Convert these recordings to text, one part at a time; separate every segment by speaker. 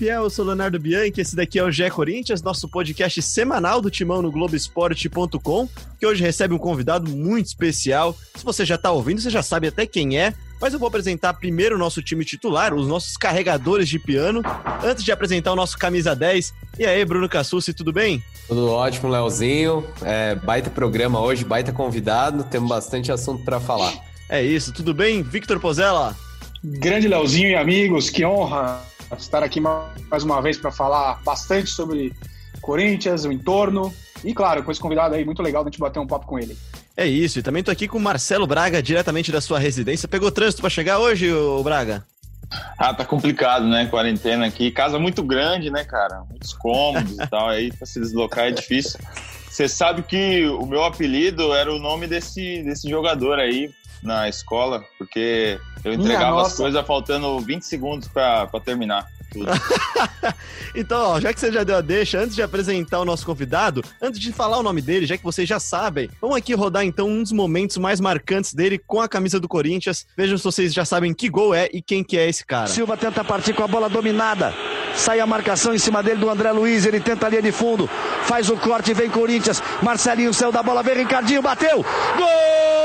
Speaker 1: Fiel, eu sou Leonardo Bianchi, esse daqui é o GE Corinthians, nosso podcast semanal do Timão no Globoesporte.com, que hoje recebe um convidado muito especial. Se você já tá ouvindo, você já sabe até quem é, mas eu vou apresentar primeiro o nosso time titular, os nossos carregadores de piano, antes de apresentar o nosso camisa 10. E aí, Bruno Cassucci, tudo bem?
Speaker 2: Tudo ótimo, Leozinho. É, baita programa hoje, baita convidado, temos bastante assunto para falar.
Speaker 1: É isso, tudo bem? Victor Pozella?
Speaker 3: Grande Leozinho e amigos, que honra estar aqui mais uma vez para falar bastante sobre Corinthians, o entorno e, claro, com esse convidado aí muito legal a gente bater um papo com ele.
Speaker 1: É isso, e também tô aqui com o Marcelo Braga, diretamente da sua residência. Pegou trânsito para chegar hoje, o Braga?
Speaker 4: Ah, tá complicado, né? Quarentena aqui. Casa muito grande, né, cara? Muitos cômodos e tal. Aí pra se deslocar é difícil. Você sabe que o meu apelido era o nome desse, desse jogador aí, na escola, porque eu entregava as coisas faltando 20 segundos para terminar.
Speaker 1: então, ó, já que você já deu a deixa, antes de apresentar o nosso convidado, antes de falar o nome dele, já que vocês já sabem, vamos aqui rodar então um dos momentos mais marcantes dele com a camisa do Corinthians. Vejam se vocês já sabem que gol é e quem que é esse cara.
Speaker 5: Silva tenta partir com a bola dominada. Sai a marcação em cima dele do André Luiz, ele tenta a linha de fundo, faz o corte, vem Corinthians. Marcelinho saiu da bola, vem Ricardinho, bateu. Gol!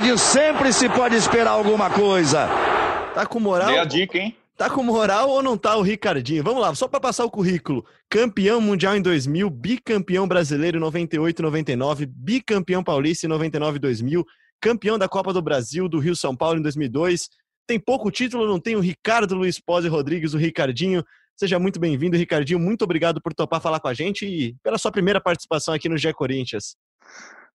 Speaker 5: Ricardinho sempre se pode esperar alguma coisa.
Speaker 1: Tá com moral?
Speaker 4: Dei a dica, hein?
Speaker 1: Tá com moral ou não tá o Ricardinho? Vamos lá, só para passar o currículo. Campeão mundial em 2000, bicampeão brasileiro em 98 e 99, bicampeão paulista em 99 e 2000, campeão da Copa do Brasil, do Rio São Paulo em 2002. Tem pouco título, não tem o Ricardo Luiz Pose Rodrigues, o Ricardinho. Seja muito bem-vindo, Ricardinho. Muito obrigado por topar falar com a gente e pela sua primeira participação aqui no Gé Corinthians.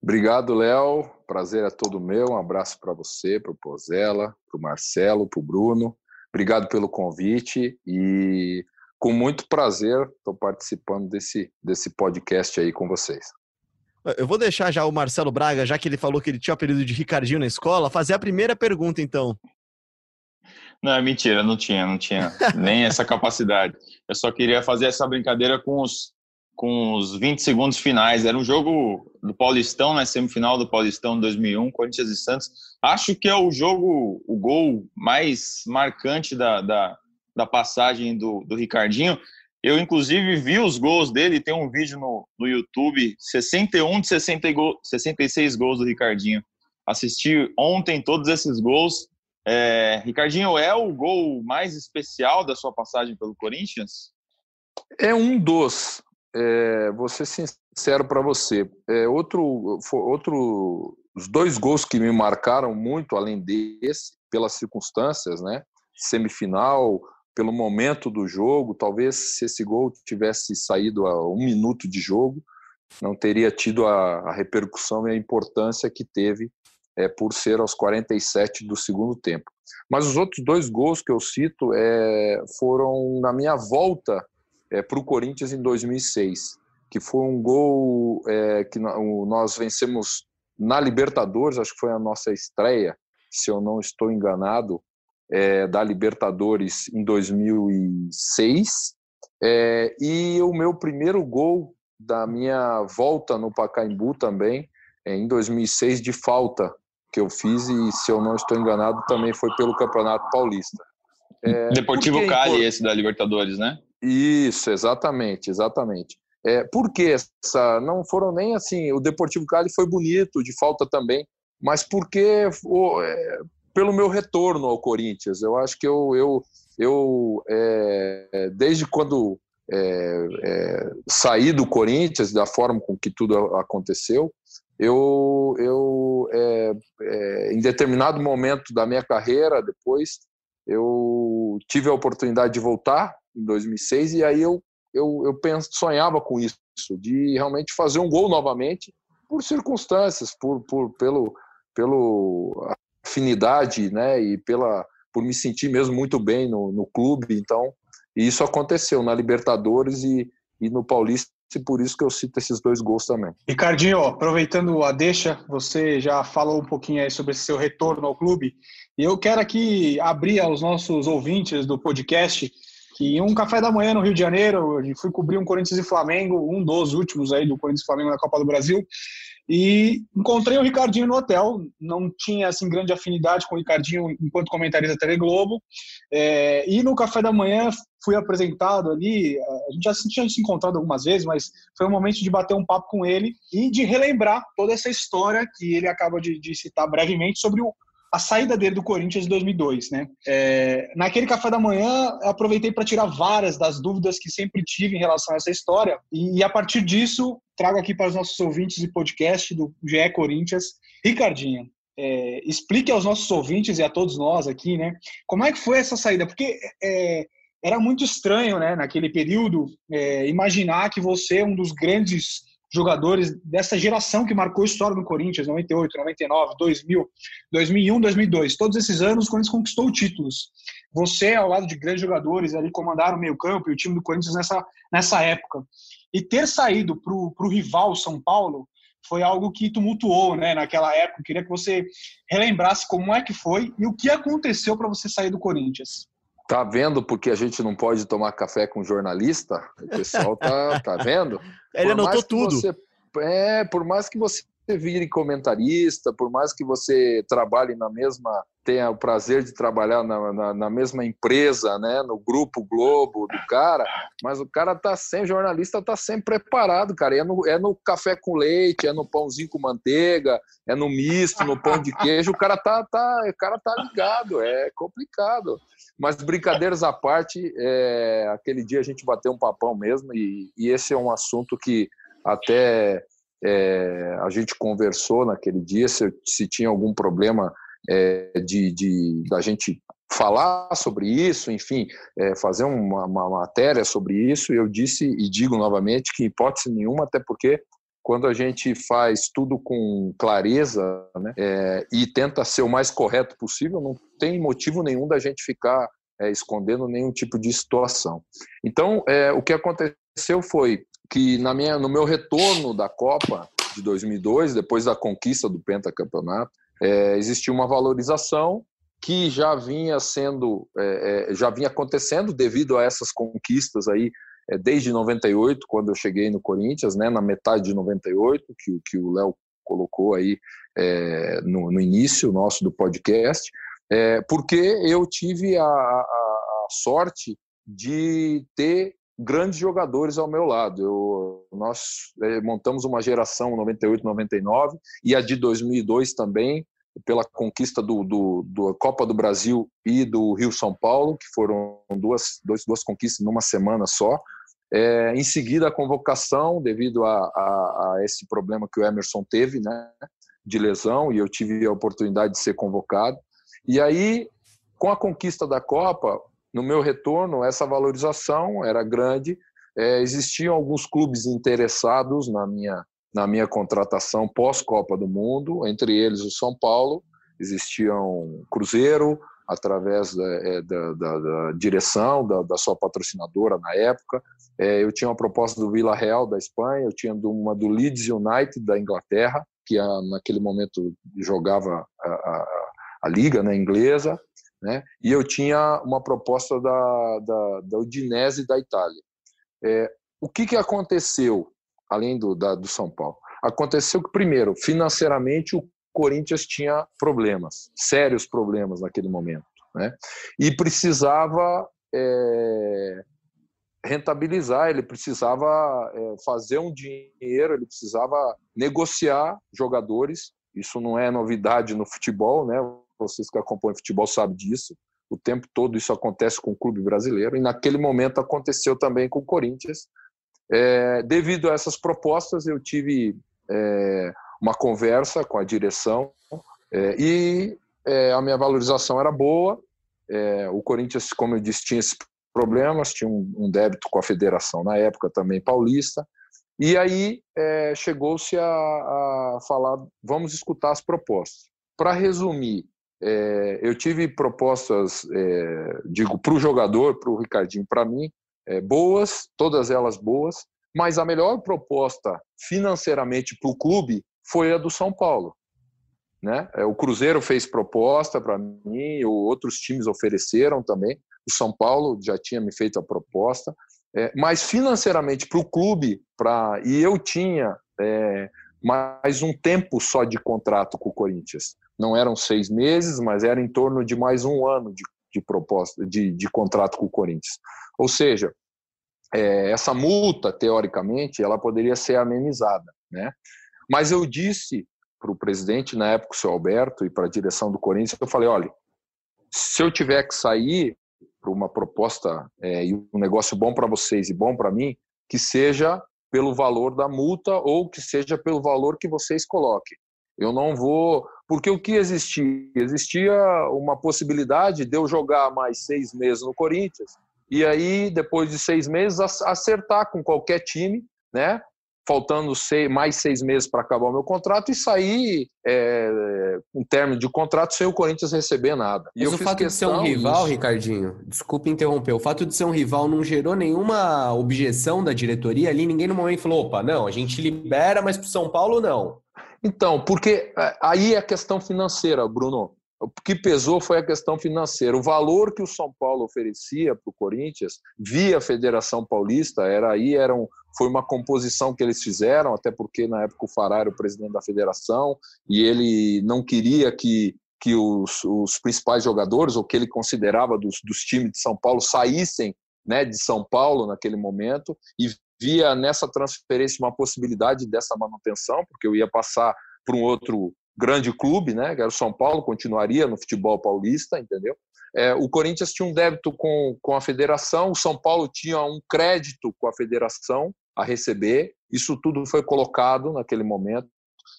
Speaker 6: Obrigado, Léo. Prazer é todo meu. Um abraço para você, para o Pozella, para o Marcelo, para o Bruno. Obrigado pelo convite e com muito prazer estou participando desse, desse podcast aí com vocês.
Speaker 1: Eu vou deixar já o Marcelo Braga, já que ele falou que ele tinha o apelido de Ricardinho na escola, fazer a primeira pergunta, então.
Speaker 4: Não, é mentira, não tinha, não tinha nem essa capacidade. Eu só queria fazer essa brincadeira com os com os 20 segundos finais. Era um jogo do Paulistão, né? Semifinal do Paulistão 2001, Corinthians e Santos. Acho que é o jogo, o gol mais marcante da, da, da passagem do, do Ricardinho. Eu, inclusive, vi os gols dele, tem um vídeo no, no YouTube, 61 de 60 go, 66 gols do Ricardinho. Assisti ontem todos esses gols. É, Ricardinho, é o gol mais especial da sua passagem pelo Corinthians?
Speaker 6: É um dos, é, vou ser sincero para você. É, outro, outro, os dois gols que me marcaram muito, além desse, pelas circunstâncias, né? Semifinal, pelo momento do jogo, talvez se esse gol tivesse saído a um minuto de jogo, não teria tido a, a repercussão e a importância que teve é, por ser aos 47 do segundo tempo. Mas os outros dois gols que eu cito é, foram na minha volta é, para o Corinthians em 2006, que foi um gol é, que nós vencemos na Libertadores, acho que foi a nossa estreia, se eu não estou enganado, é, da Libertadores em 2006. É, e o meu primeiro gol da minha volta no Pacaembu também, é, em 2006, de falta que eu fiz, e se eu não estou enganado, também foi pelo Campeonato Paulista.
Speaker 4: É, Deportivo Cali, esse da Libertadores, né?
Speaker 6: Isso, exatamente, exatamente. É, por que essa? Não foram nem assim. O Deportivo Cali foi bonito, de falta também, mas porque o, é, pelo meu retorno ao Corinthians. Eu acho que eu, eu, eu é, desde quando é, é, saí do Corinthians, da forma com que tudo aconteceu, eu, eu é, em determinado momento da minha carreira, depois, eu tive a oportunidade de voltar em 2006 e aí eu eu, eu penso, sonhava com isso, de realmente fazer um gol novamente por circunstâncias, por, por pelo pelo afinidade, né, e pela por me sentir mesmo muito bem no, no clube. Então, isso aconteceu na Libertadores e, e no Paulista e por isso que eu cito esses dois gols também.
Speaker 3: Ricardinho, aproveitando a deixa, você já falou um pouquinho aí sobre seu retorno ao clube, e eu quero aqui abrir aos nossos ouvintes do podcast que em um café da manhã no Rio de Janeiro, eu fui cobrir um Corinthians e Flamengo, um dos últimos aí do Corinthians e Flamengo na Copa do Brasil, e encontrei o Ricardinho no hotel, não tinha assim grande afinidade com o Ricardinho enquanto comentarista da TV Globo. É, e no café da manhã fui apresentado ali, a gente já tinha se encontrado algumas vezes, mas foi um momento de bater um papo com ele e de relembrar toda essa história que ele acaba de, de citar brevemente sobre o, a saída dele do Corinthians em 2002, né? É, naquele café da manhã, aproveitei para tirar várias das dúvidas que sempre tive em relação a essa história e, a partir disso trago aqui para os nossos ouvintes de podcast do GE Corinthians, Ricardinho. É, explique aos nossos ouvintes e a todos nós aqui, né? Como é que foi essa saída? Porque é, era muito estranho, né? Naquele período, é, imaginar que você é um dos grandes jogadores dessa geração que marcou a história do Corinthians, 98, 99, 2000, 2001, 2002. Todos esses anos o Corinthians conquistou títulos. Você, ao lado de grandes jogadores, ali comandaram o meio-campo e o time do Corinthians nessa, nessa época. E ter saído para o rival São Paulo foi algo que tumultuou né, naquela época. Eu queria que você relembrasse como é que foi e o que aconteceu para você sair do Corinthians.
Speaker 6: Tá vendo porque a gente não pode tomar café com jornalista? O pessoal tá, tá vendo?
Speaker 1: Ele por anotou tudo.
Speaker 6: Você, é, por mais que você vire comentarista, por mais que você trabalhe na mesma, tenha o prazer de trabalhar na, na, na, mesma empresa, né, no grupo Globo do cara, mas o cara tá sempre, jornalista tá sempre preparado, cara. É no, é no café com leite, é no pãozinho com manteiga, é no misto, no pão de queijo, o cara tá, tá, o cara tá ligado, é complicado. Mas brincadeiras à parte, é, aquele dia a gente bateu um papão mesmo, e, e esse é um assunto que até é, a gente conversou naquele dia se, se tinha algum problema é, de, de da gente falar sobre isso, enfim, é, fazer uma, uma, matéria sobre isso. Eu disse e digo novamente que hipótese nenhuma, até porque quando a gente faz tudo com clareza né, é, e tenta ser o mais correto possível, não tem motivo nenhum da gente ficar é, escondendo nenhum tipo de situação. Então, é, o que aconteceu foi que na minha, no meu retorno da Copa de 2002, depois da conquista do pentacampeonato, é, existiu uma valorização que já vinha sendo, é, é, já vinha acontecendo devido a essas conquistas aí desde 98, quando eu cheguei no Corinthians, né, na metade de 98, que, que o Léo colocou aí é, no, no, início nosso do podcast, é, porque eu tive a, a, a, sorte de ter grandes jogadores ao meu lado. Eu, nós é, montamos uma geração 98, 99 e a de 2002 também, pela conquista do, do, do Copa do Brasil e do Rio São Paulo, que foram duas, duas, conquistas numa semana só. É, em seguida, a convocação, devido a, a, a, esse problema que o Emerson teve, né, de lesão, e eu tive a oportunidade de ser convocado. E aí, com a conquista da Copa, no meu retorno, essa valorização era grande. É, existiam alguns clubes interessados na minha, na minha contratação pós-Copa do Mundo, entre eles o São Paulo, existiam Cruzeiro, através da, é, da, da, da direção, da, sua patrocinadora na época. É, eu tinha uma proposta do Vila Real da Espanha, eu tinha uma do Leeds United da Inglaterra, que a, naquele momento jogava a, a, a liga né, inglesa, né? e eu tinha uma proposta da, da, da Udinese da Itália. É, o que, que aconteceu, além do, da, do São Paulo? Aconteceu que, primeiro, financeiramente, o Corinthians tinha problemas, sérios problemas naquele momento, né? E precisava é, rentabilizar, ele precisava é, fazer um dinheiro, ele precisava negociar jogadores. Isso não é novidade no futebol, né? Vocês que acompanham futebol sabem disso. O tempo todo isso acontece com o clube brasileiro e naquele momento aconteceu também com o Corinthians. É, devido a essas propostas, eu tive é, uma conversa com a direção é, e é, a minha valorização era boa. É, o Corinthians, como eu disse, tinha esses problemas, tinha um, um, débito com a federação na época também paulista. E aí é, chegou-se a, a falar, vamos escutar as propostas. Para resumir, eu tive propostas, digo, para o jogador, para o Ricardinho, para mim, é, boas, todas elas boas, mas a melhor proposta financeiramente para o clube foi a do São Paulo. Né? É, o Cruzeiro fez proposta para mim, outros times ofereceram também. O São Paulo já tinha me feito a proposta, é, mas financeiramente para o clube, pra, e eu tinha é, mais um tempo só de contrato com o Corinthians. Não eram seis meses, mas era em torno de mais um ano de, de proposta de, de contrato com o Corinthians. Ou seja, é, essa multa, teoricamente, ela poderia ser amenizada. Né? Mas eu disse para o presidente, na época, o senhor Alberto, e para a direção do Corinthians, eu falei, olha, se eu tiver que sair para uma proposta é, e um negócio bom para vocês e bom para mim, que seja pelo valor da multa ou que seja pelo valor que vocês coloquem. Eu não vou. Porque o que existia? Existia uma possibilidade de eu jogar mais seis meses no Corinthians e aí, depois de seis meses, acertar com qualquer time, né? Faltando seis, mais seis meses para acabar o meu contrato e sair é, um término de contrato sem o Corinthians receber nada.
Speaker 2: Mas
Speaker 6: e
Speaker 2: o fato de ser um rival, disso. Ricardinho, desculpe interromper, o fato de ser um rival não gerou nenhuma objeção da diretoria ali? Ninguém no momento falou, opa, não, a gente libera, mas para São Paulo não.
Speaker 6: Então, porque é, aí é a questão financeira, Bruno. O que pesou foi a questão financeira. O valor que o São Paulo oferecia para o Corinthians, via Federação Paulista, era aí era um, foi uma composição que eles fizeram, até porque na época o Fará era o presidente da federação e ele não queria que, que os, os principais jogadores, ou que ele considerava dos, dos times de São Paulo, saíssem né, de São Paulo naquele momento e via nessa transferência uma possibilidade dessa manutenção, porque eu ia passar para um outro grande clube, né, que era o São Paulo, continuaria no futebol paulista, entendeu? É, o Corinthians tinha um débito com, com a federação, o São Paulo tinha um crédito com a federação a receber, isso tudo foi colocado naquele momento.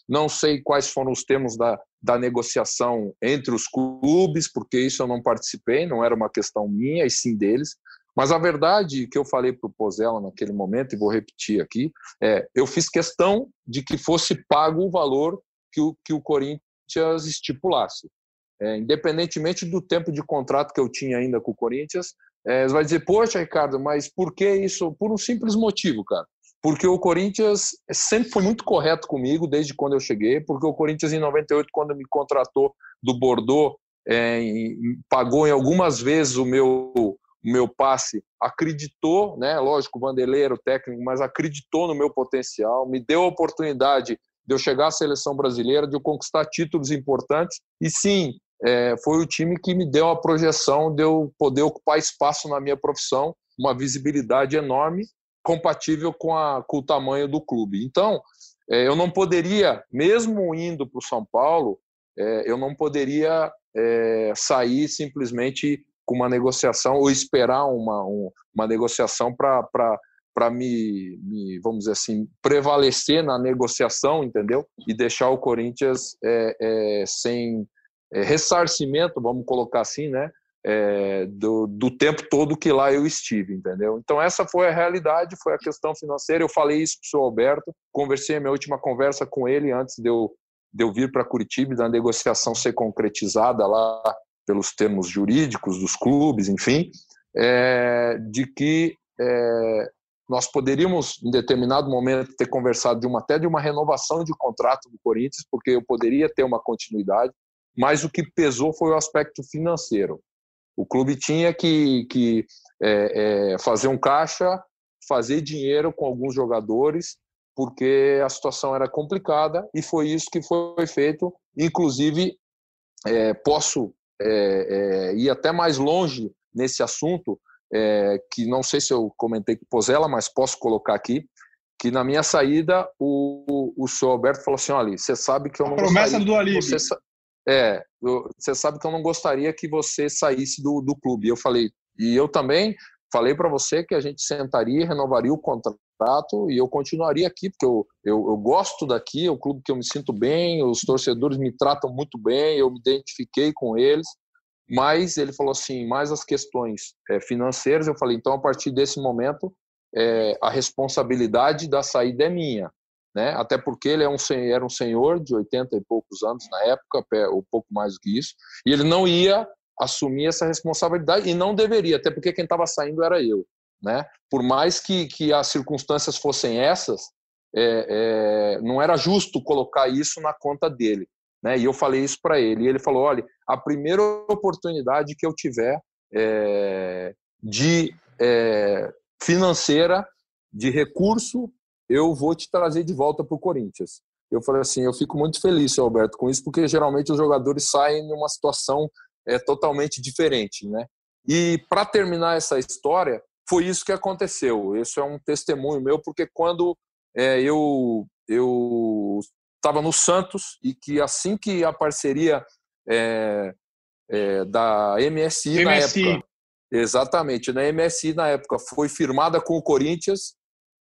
Speaker 6: Não sei quais foram os termos da, da negociação entre os clubes, porque isso eu não participei, não era uma questão minha e sim deles. Mas a verdade que eu falei para o Pozella naquele momento, e vou repetir aqui, é eu fiz questão de que fosse pago o valor que o, que o Corinthians estipulasse. É, independentemente do tempo de contrato que eu tinha ainda com o Corinthians, é, vai dizer, poxa, Ricardo, mas por que isso? Por um simples motivo, cara. Porque o Corinthians sempre foi muito correto comigo desde quando eu cheguei, porque o Corinthians em 98, quando me contratou do Bordeaux, é, pagou em algumas vezes o meu, o meu passe, acreditou, né? Lógico, o o técnico, mas acreditou no meu potencial, me deu a oportunidade de eu chegar à seleção brasileira, de eu conquistar títulos importantes. E sim, é, foi o time que me deu a projeção de eu poder ocupar espaço na minha profissão, uma visibilidade enorme, compatível com, a, com o tamanho do clube. Então, é, eu não poderia, mesmo indo para o São Paulo, é, eu não poderia é, sair simplesmente com uma negociação ou esperar uma, um, uma negociação para para me, me, vamos dizer assim, prevalecer na negociação, entendeu? E deixar o Corinthians é, é, sem é, ressarcimento, vamos colocar assim, né? É, do, do tempo todo que lá eu estive, entendeu? Então essa foi a realidade, foi a questão financeira. Eu falei isso para o Alberto, conversei a minha última conversa com ele antes de eu, de eu vir para Curitiba, da negociação ser concretizada lá pelos termos jurídicos dos clubes, enfim, é, de que é, nós poderíamos, em determinado momento, ter conversado de uma, até de uma renovação de contrato do Corinthians, porque eu poderia ter uma continuidade, mas o que pesou foi o aspecto financeiro. O clube tinha que, que é, é, fazer um caixa, fazer dinheiro com alguns jogadores, porque a situação era complicada e foi isso que foi feito. Inclusive, é, posso é, é, ir até mais longe nesse assunto, é, que não sei se eu comentei com o Pozella, mas posso colocar aqui, que na minha saída o, o senhor Alberto falou assim, olha, você sabe que eu não
Speaker 3: A promessa do.
Speaker 6: Você, é, você sabe que eu não gostaria que você saísse do, do clube. Eu falei, e eu também falei para você que a gente sentaria, renovaria o contrato e eu continuaria aqui, porque eu, eu, eu, gosto daqui, é um clube que eu me sinto bem, os torcedores me tratam muito bem, eu me identifiquei com eles mas ele falou assim, mais as questões é, financeiras, eu falei, então a partir desse momento é, a responsabilidade da saída é minha, né? Até porque ele é um, era um senhor de 80 e poucos anos na época, ou pouco mais do que isso, e ele não ia assumir essa responsabilidade e não deveria, até porque quem estava saindo era eu, né? Por mais que, que as circunstâncias fossem essas, é, é, não era justo colocar isso na conta dele, né? E eu falei isso para ele, e ele falou: olha, a primeira oportunidade que eu tiver é, de é, financeira, de recurso, eu vou te trazer de volta para o Corinthians. Eu falei assim, eu fico muito feliz, seu Alberto, com isso, porque geralmente os jogadores saem numa situação é, totalmente diferente, né? E para terminar essa história, foi isso que aconteceu. Isso é um testemunho meu, porque quando é, eu eu estava no Santos e que assim que a parceria é, é, da MSI, MSI, na época, exatamente, na MSI na época foi firmada com o Corinthians,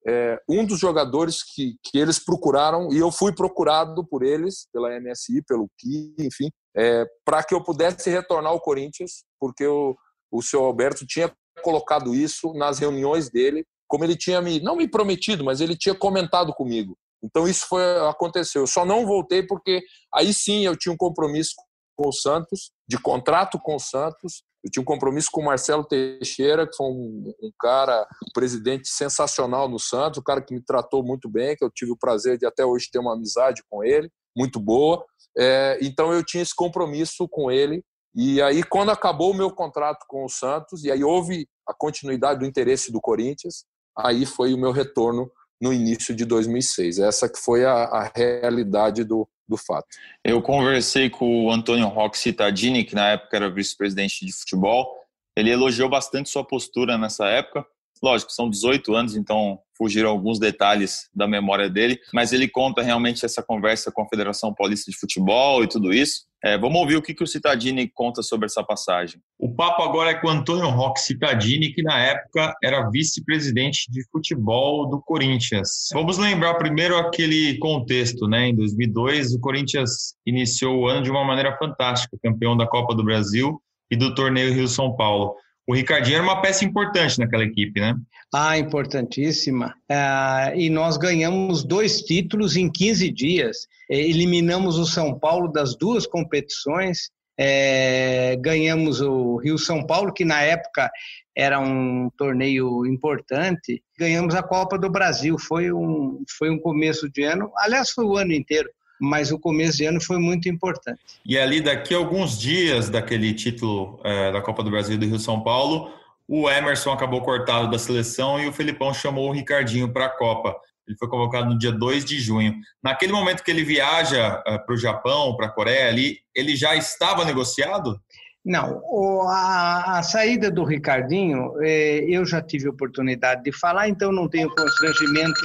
Speaker 6: é, um dos jogadores que, que eles procuraram, e eu fui procurado por eles, pela MSI, pelo KI, enfim, é, para que eu pudesse retornar ao Corinthians, porque o, o seu Alberto tinha colocado isso nas reuniões dele, como ele tinha me, não me prometido, mas ele tinha comentado comigo. Então isso foi aconteceu. Eu só não voltei porque aí sim eu tinha um compromisso com o Santos, de contrato com o Santos, eu tinha um compromisso com o Marcelo Teixeira, que foi um, um, cara, um presidente sensacional no Santos, um cara que me tratou muito bem, que eu tive o prazer de até hoje ter uma amizade com ele, muito boa. É, então eu tinha esse compromisso com ele. E aí, quando acabou o meu contrato com o Santos, e aí houve a continuidade do interesse do Corinthians, aí foi o meu retorno no início de 2006. Essa que foi a, a realidade do, do fato.
Speaker 4: Eu conversei com o Antônio Roque Cittadini, que na época era vice-presidente de futebol. Ele elogiou bastante sua postura nessa época. Lógico, são 18 anos, então fugiram alguns detalhes da memória dele, mas ele conta realmente essa conversa com a Federação Paulista de Futebol e tudo isso. É, vamos ouvir o que, que o Citadini conta sobre essa passagem.
Speaker 7: O papo agora é com Antônio Roque Citadini, que na época era vice-presidente de futebol do Corinthians. Vamos lembrar primeiro aquele contexto, né? Em 2002, o Corinthians iniciou o ano de uma maneira fantástica, campeão da Copa do Brasil e do torneio Rio-São Paulo. O Ricardinho era uma peça importante naquela equipe, né?
Speaker 8: Ah, importantíssima. Ah, e nós ganhamos dois títulos em 15 dias. Eliminamos o São Paulo das duas competições. É, ganhamos o Rio São Paulo, que na época era um torneio importante. Ganhamos a Copa do Brasil. Foi um, foi um começo de ano, aliás, foi o ano inteiro mas o começo de ano foi muito importante.
Speaker 7: E ali, daqui a alguns dias daquele título é, da Copa do Brasil do Rio São Paulo, o Emerson acabou cortado da seleção e o Felipão chamou o Ricardinho para a Copa. Ele foi convocado no dia 2 de junho. Naquele momento que ele viaja é, para o Japão, para a Coreia, ali, ele já estava negociado?
Speaker 8: Não, a, a, saída do Ricardinho, é, eu já tive oportunidade de falar, então não tenho constrangimento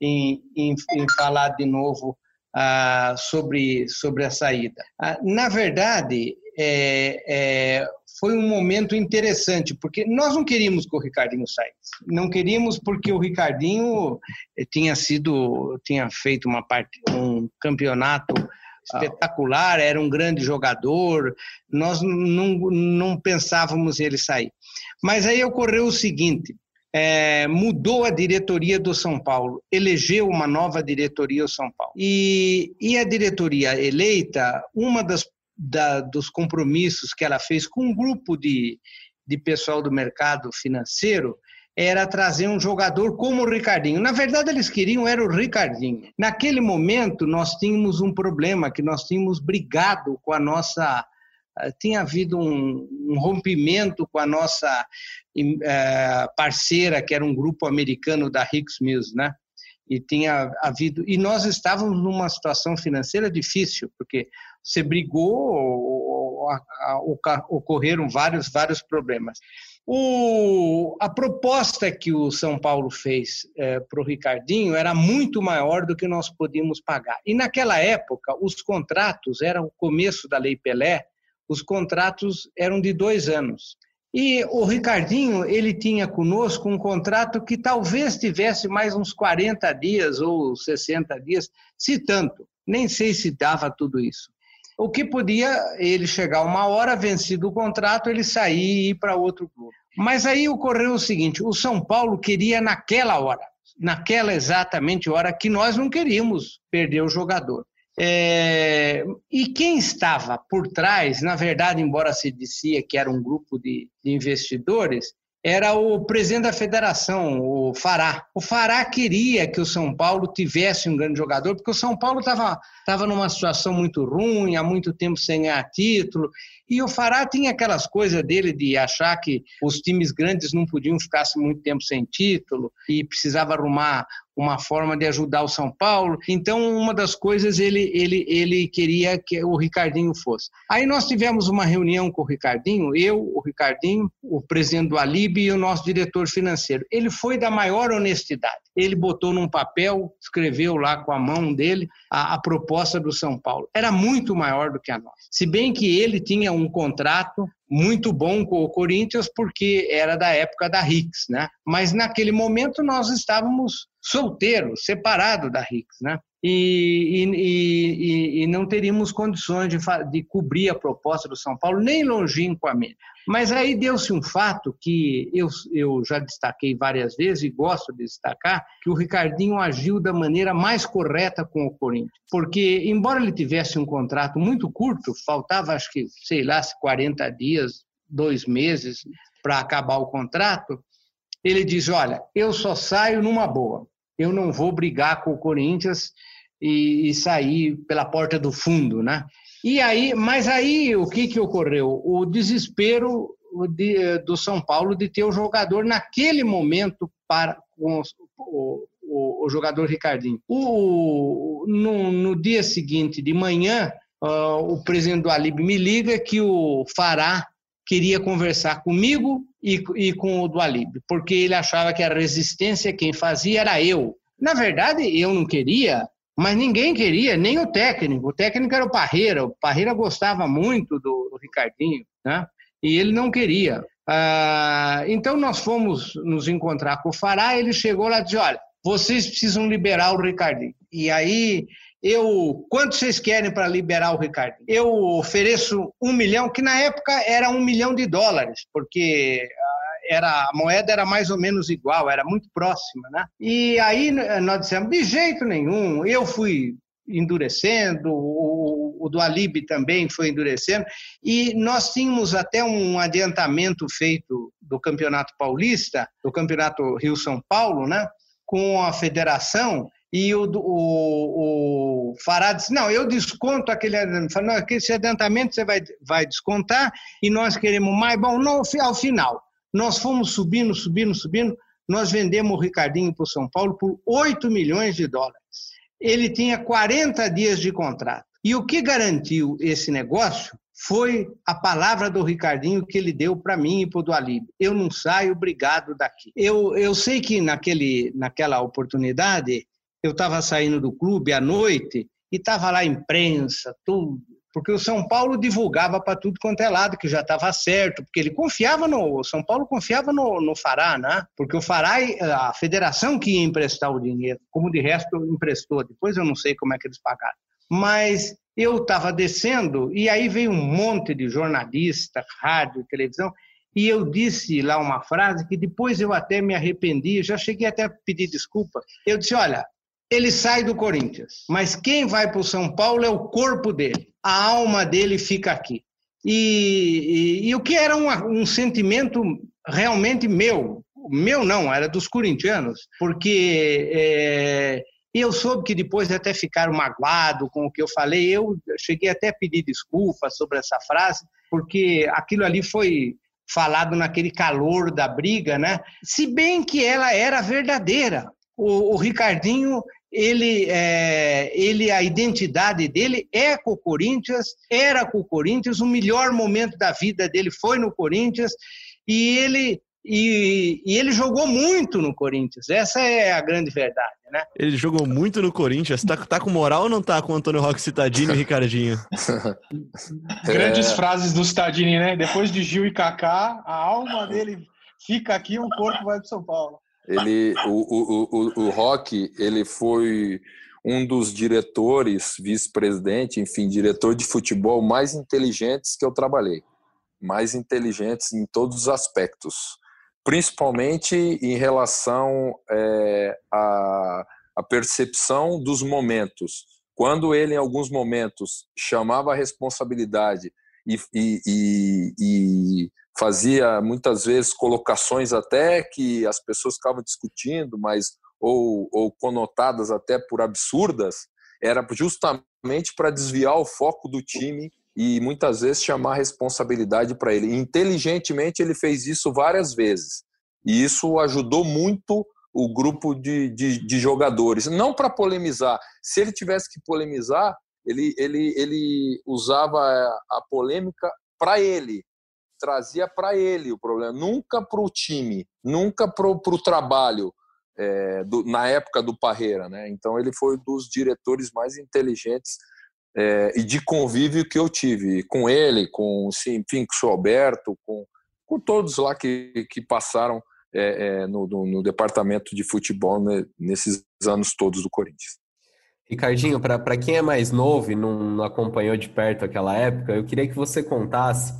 Speaker 8: em, em, em falar de novo ah, sobre, sobre a saída. Ah, na verdade, é, é, foi um momento interessante, porque nós não queríamos que o Ricardinho saísse. Não queríamos porque o Ricardinho eh, tinha sido, tinha feito uma parte, um campeonato espetacular, era um grande jogador, nós não, não pensávamos ele sair. Mas aí ocorreu o seguinte, é, mudou a diretoria do São Paulo, elegeu uma nova diretoria do São Paulo. E, e a diretoria eleita, uma das da, dos compromissos que ela fez com um grupo de, de pessoal do mercado financeiro era trazer um jogador como o Ricardinho. Na verdade, eles queriam era o Ricardinho. Naquele momento, nós tínhamos um problema, que nós tínhamos brigado com a nossa tinha havido um, um, rompimento com a nossa uh, parceira, que era um grupo americano da Hicks Mills, né? E tinha havido e nós estávamos numa situação financeira difícil, porque você brigou, ocorreram vários vários problemas. O, a proposta que o São Paulo fez é, para o Ricardinho era muito maior do que nós podíamos pagar. E naquela época, os contratos, era o começo da Lei Pelé, os contratos eram de dois anos. E o Ricardinho, ele tinha conosco um contrato que talvez tivesse mais uns 40 dias ou 60 dias, se tanto. Nem sei se dava tudo isso. O que podia ele chegar uma hora, vencido o contrato, ele sair e ir para outro clube. Mas aí ocorreu o seguinte: o São Paulo queria naquela hora. naquela exatamente hora que nós não queríamos perder o jogador. É, e quem estava por trás, na verdade, embora se dizia que era um grupo de, de investidores, era o presidente da federação, o Fará. O Fará queria que o São Paulo tivesse um grande jogador, porque o São Paulo estava estava numa situação muito ruim, há muito tempo sem ganhar título, e o Fará tinha aquelas coisas dele de achar que os times grandes não podiam ficar muito tempo sem título e precisava arrumar uma forma de ajudar o São Paulo. Então, uma das coisas ele, ele, ele queria que o Ricardinho fosse. Aí nós tivemos uma reunião com o Ricardinho, eu, o Ricardinho, o presidente do Alib e o nosso diretor financeiro. Ele foi da maior honestidade. Ele botou num papel, escreveu lá com a mão dele a, a proposta do São Paulo. Era muito maior do que a nossa. Se bem que ele tinha um contrato muito bom com o Corinthians porque era da época da Rix, né? Mas naquele momento nós estávamos solteiros, separados da Rix, né? E, e, e, não teríamos condições de, de, cobrir a proposta do São Paulo, nem longínquamente. Mas aí deu-se um fato que eu, eu já destaquei várias vezes e gosto de destacar, que o Ricardinho agiu da maneira mais correta com o Corinthians. Porque, embora ele tivesse um contrato muito curto, faltava acho que, sei lá, 40 dias, dois meses para acabar o contrato, ele diz, olha, eu só saio numa boa, eu não vou brigar com o Corinthians e, e sair pela porta do fundo, né? E aí, mas aí o que, que ocorreu? O desespero de, do São Paulo de ter o jogador naquele momento para com o, o, o jogador Ricardinho. O, no, no, dia seguinte de manhã, uh, o presidente do Alib me liga que o Fará queria conversar comigo e, e com o do Alib, porque ele achava que a resistência quem fazia era eu. Na verdade, eu não queria, mas ninguém queria, nem o técnico. O técnico era o Parreira. O Parreira gostava muito do, do Ricardinho, né? E ele não queria. Ah, então nós fomos nos encontrar com o Fará. Ele chegou lá e disse: Olha, vocês precisam liberar o Ricardinho. E aí eu, quanto vocês querem para liberar o Ricardinho? Eu ofereço um milhão, que na época era um milhão de dólares, porque era, a moeda era mais ou menos igual, era muito próxima, né? E aí nós dissemos, de jeito nenhum, eu fui endurecendo, o, o do Alib também foi endurecendo, e nós tínhamos até um adiantamento feito do Campeonato Paulista, do Campeonato Rio-São Paulo, né? Com a federação, e o, o, o Fará disse, não, eu desconto aquele adiantamento, esse adiantamento você vai, vai descontar e nós queremos mais, bom, não, ao final, nós fomos subindo, subindo, subindo. Nós vendemos o Ricardinho para o São Paulo por 8 milhões de dólares. Ele tinha 40 dias de contrato. E o que garantiu esse negócio foi a palavra do Ricardinho que ele deu para mim e para o do Alib. Eu não saio obrigado daqui. Eu, eu sei que naquele, naquela oportunidade eu estava saindo do clube à noite e estava lá a imprensa, tudo, porque o São Paulo divulgava para tudo quanto é lado que já estava certo, porque ele confiava no o São Paulo confiava no, no Fará, né? Porque o Fará, a federação que ia emprestar o dinheiro, como de resto emprestou, depois eu não sei como é que eles pagaram. Mas eu estava descendo e aí veio um monte de jornalista, rádio, televisão, e eu disse lá uma frase que depois eu até me arrependi, já cheguei até a pedir desculpa. Eu disse: olha, ele sai do Corinthians, mas quem vai para o São Paulo é o corpo dele a alma dele fica aqui. E, e, e o que era um, um sentimento realmente meu, meu não, era dos corintianos, porque é, eu soube que depois até ficaram magoado com o que eu falei, eu cheguei até a pedir desculpa sobre essa frase, porque aquilo ali foi falado naquele calor da briga, né? Se bem que ela era verdadeira. O, o Ricardinho ele, é, ele, a identidade dele é com o Corinthians, era com o Corinthians, o melhor momento da vida dele foi no Corinthians, e ele, e, e, ele jogou muito no Corinthians, essa é a grande verdade, né?
Speaker 1: Ele jogou muito no Corinthians, tá, tá com moral ou não tá com o Antônio Roque Citadini e Ricardinho?
Speaker 3: Grandes é... frases do Citadini, né? Depois de Gil e Kaká, a alma dele fica aqui, o corpo vai para São Paulo.
Speaker 6: Ele, o, o, o, o Rock, ele foi um dos diretores, vice-presidente, enfim, diretor de futebol mais inteligentes que eu trabalhei. Mais inteligentes em todos os aspectos. principalmente em relação é, à, à percepção dos momentos. Quando ele, em alguns momentos, chamava a responsabilidade e, e, e, e fazia muitas vezes colocações até que as pessoas ficavam discutindo, mas ou, ou conotadas até por absurdas, era justamente para desviar o foco do time e muitas vezes chamar responsabilidade para ele. Inteligentemente ele fez isso várias vezes e isso ajudou muito o grupo de, de, de jogadores. Não para polemizar, se ele tivesse que polemizar, ele, ele, ele usava a polêmica para ele, trazia para ele o problema, nunca para o time, nunca para o trabalho. É, do, na época do Parreira, né? Então ele foi dos diretores mais inteligentes é, e de convívio que eu tive com ele, com sim, enfim, com o Alberto, com, com todos lá que, que passaram é, é no, no, no, departamento de futebol né, nesses anos todos do Corinthians.
Speaker 2: Ricardinho, para quem é mais novo e não, não, acompanhou de perto aquela época, eu queria que você contasse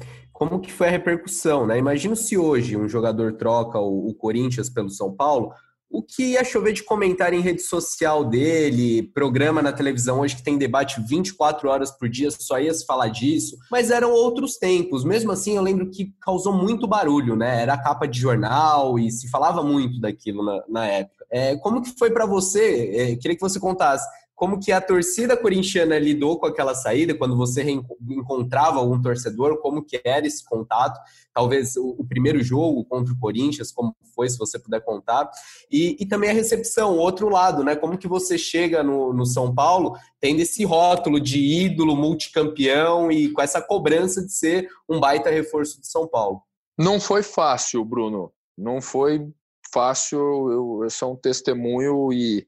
Speaker 2: como que foi a repercussão, né? Imagina se hoje um jogador troca o, o Corinthians pelo São Paulo, o que ia chover de comentário em rede social dele, programa na televisão hoje que tem debate 24 horas por dia, só ia se falar disso, mas eram outros tempos. Mesmo assim, eu lembro que causou muito barulho, né? Era capa de jornal e se falava muito daquilo na, na época. É, como que foi para você? É, queria que você contasse como que a torcida corintiana lidou com aquela saída, quando você encontrava algum torcedor, como que era esse contato, talvez o, o, primeiro jogo contra o Corinthians, como foi, se você puder contar, e, e também a recepção, o outro lado, né, como que você chega no, no São Paulo tendo esse rótulo de ídolo, multicampeão e com essa cobrança de ser um baita reforço de São Paulo.
Speaker 6: Não foi fácil, Bruno, não foi fácil, eu, eu sou um testemunho e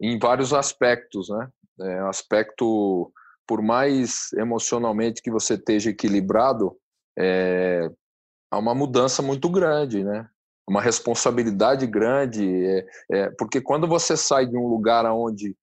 Speaker 6: em vários aspectos, né? É, aspecto, por mais emocionalmente que você esteja equilibrado, é, há uma mudança muito grande, né? Uma responsabilidade grande, é, é, porque quando você sai de um lugar onde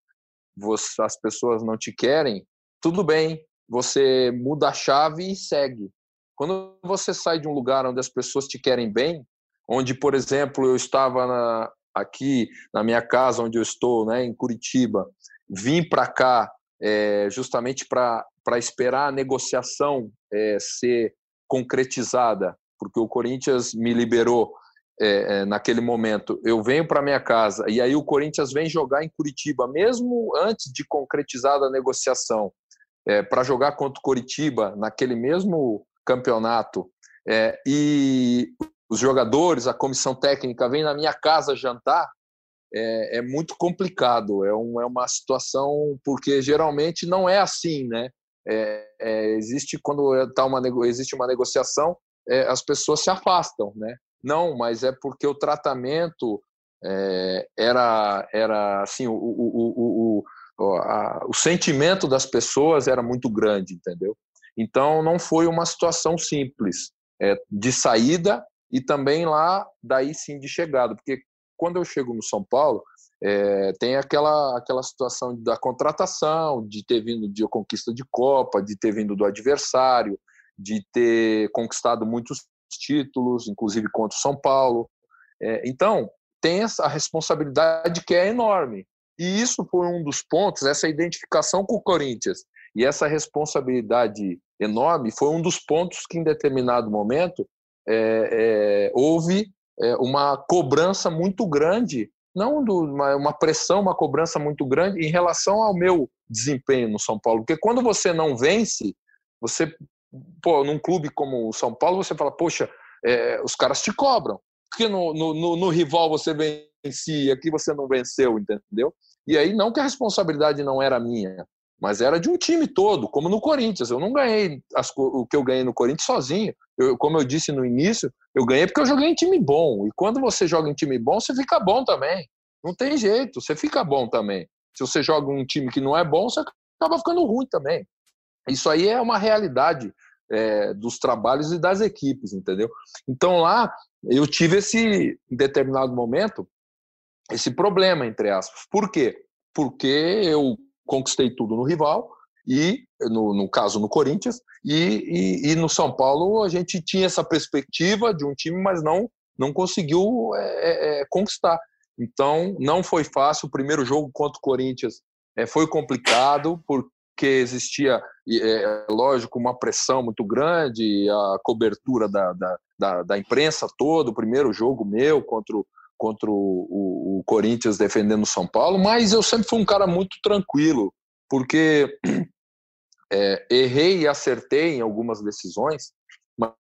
Speaker 6: você, as pessoas não te querem, tudo bem, você muda a chave e segue. Quando você sai de um lugar onde as pessoas te querem bem, onde, por exemplo, eu estava na, aqui na minha casa, onde eu estou, né, em Curitiba, vim para cá é, justamente para esperar a negociação é, ser concretizada, porque o Corinthians me liberou é, é naquele momento. Eu venho para minha casa e aí o Corinthians vem jogar em Curitiba, mesmo antes de concretizada a negociação, é, para jogar contra o Coritiba naquele mesmo campeonato. É, e os jogadores, a comissão técnica vem na minha casa jantar, é, é muito complicado. É, um, é, uma situação porque geralmente não é assim, né? É, é existe quando tá uma existe uma negociação, é, as pessoas se afastam, né? Não, mas é porque o tratamento é, era era assim o, o, o, a, o sentimento das pessoas era muito grande, entendeu? Então não foi uma situação simples de saída e também lá, daí sim, de chegada, porque quando eu chego no São Paulo, é, tem aquela, aquela situação da contratação, de ter vindo de conquista de Copa, de ter vindo do adversário, de ter conquistado muitos títulos, inclusive contra o São Paulo. É, então, tem essa responsabilidade que é enorme. E isso foi um dos pontos, essa identificação com o Corinthians e essa responsabilidade enorme foi um dos pontos que, em determinado momento, é, é, houve é, uma cobrança muito grande, não do, uma, uma, pressão, uma cobrança muito grande em relação ao meu desempenho no São Paulo. Porque quando você não vence, você, pô, num clube como o São Paulo, você fala, poxa, é, os caras te cobram. Porque no, no, no, no rival você vencia, aqui você não venceu, entendeu? E aí, não que a responsabilidade não era minha, mas era de um time todo, como no Corinthians. Eu não ganhei as, o que eu ganhei no Corinthians sozinho. Eu, como eu disse no início, eu ganhei porque eu joguei em time bom. E quando você joga em time bom, você fica bom também. Não tem jeito, você fica bom também. Se você joga um time que não é bom, você acaba ficando ruim também. Isso aí é uma realidade é, dos trabalhos e das equipes, entendeu? Então lá eu tive esse, em determinado momento, esse problema, entre aspas. Por quê? Porque eu conquistei tudo no rival, e no, no caso no Corinthians, e, e, e, no São Paulo a gente tinha essa perspectiva de um time, mas não não conseguiu é, é, conquistar. Então, não foi fácil. O primeiro jogo contra o Corinthians é, foi complicado, porque existia, é, lógico, uma pressão muito grande, a cobertura da, da, da, da imprensa toda. O primeiro jogo meu contra o, contra o, o, o Corinthians defendendo o São Paulo, mas eu sempre fui um cara muito tranquilo, porque é, errei e acertei em algumas decisões,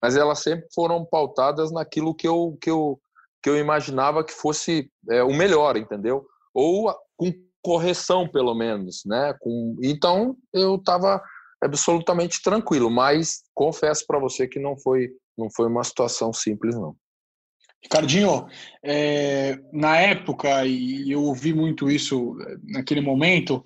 Speaker 6: mas elas sempre foram pautadas naquilo que eu, que eu, que eu imaginava que fosse é, o melhor, entendeu? Ou com correção, pelo menos, né? Com, então eu estava absolutamente tranquilo, mas confesso para você que não foi, não foi uma situação simples, não.
Speaker 3: Ricardinho, é, na época, e eu ouvi muito isso naquele momento,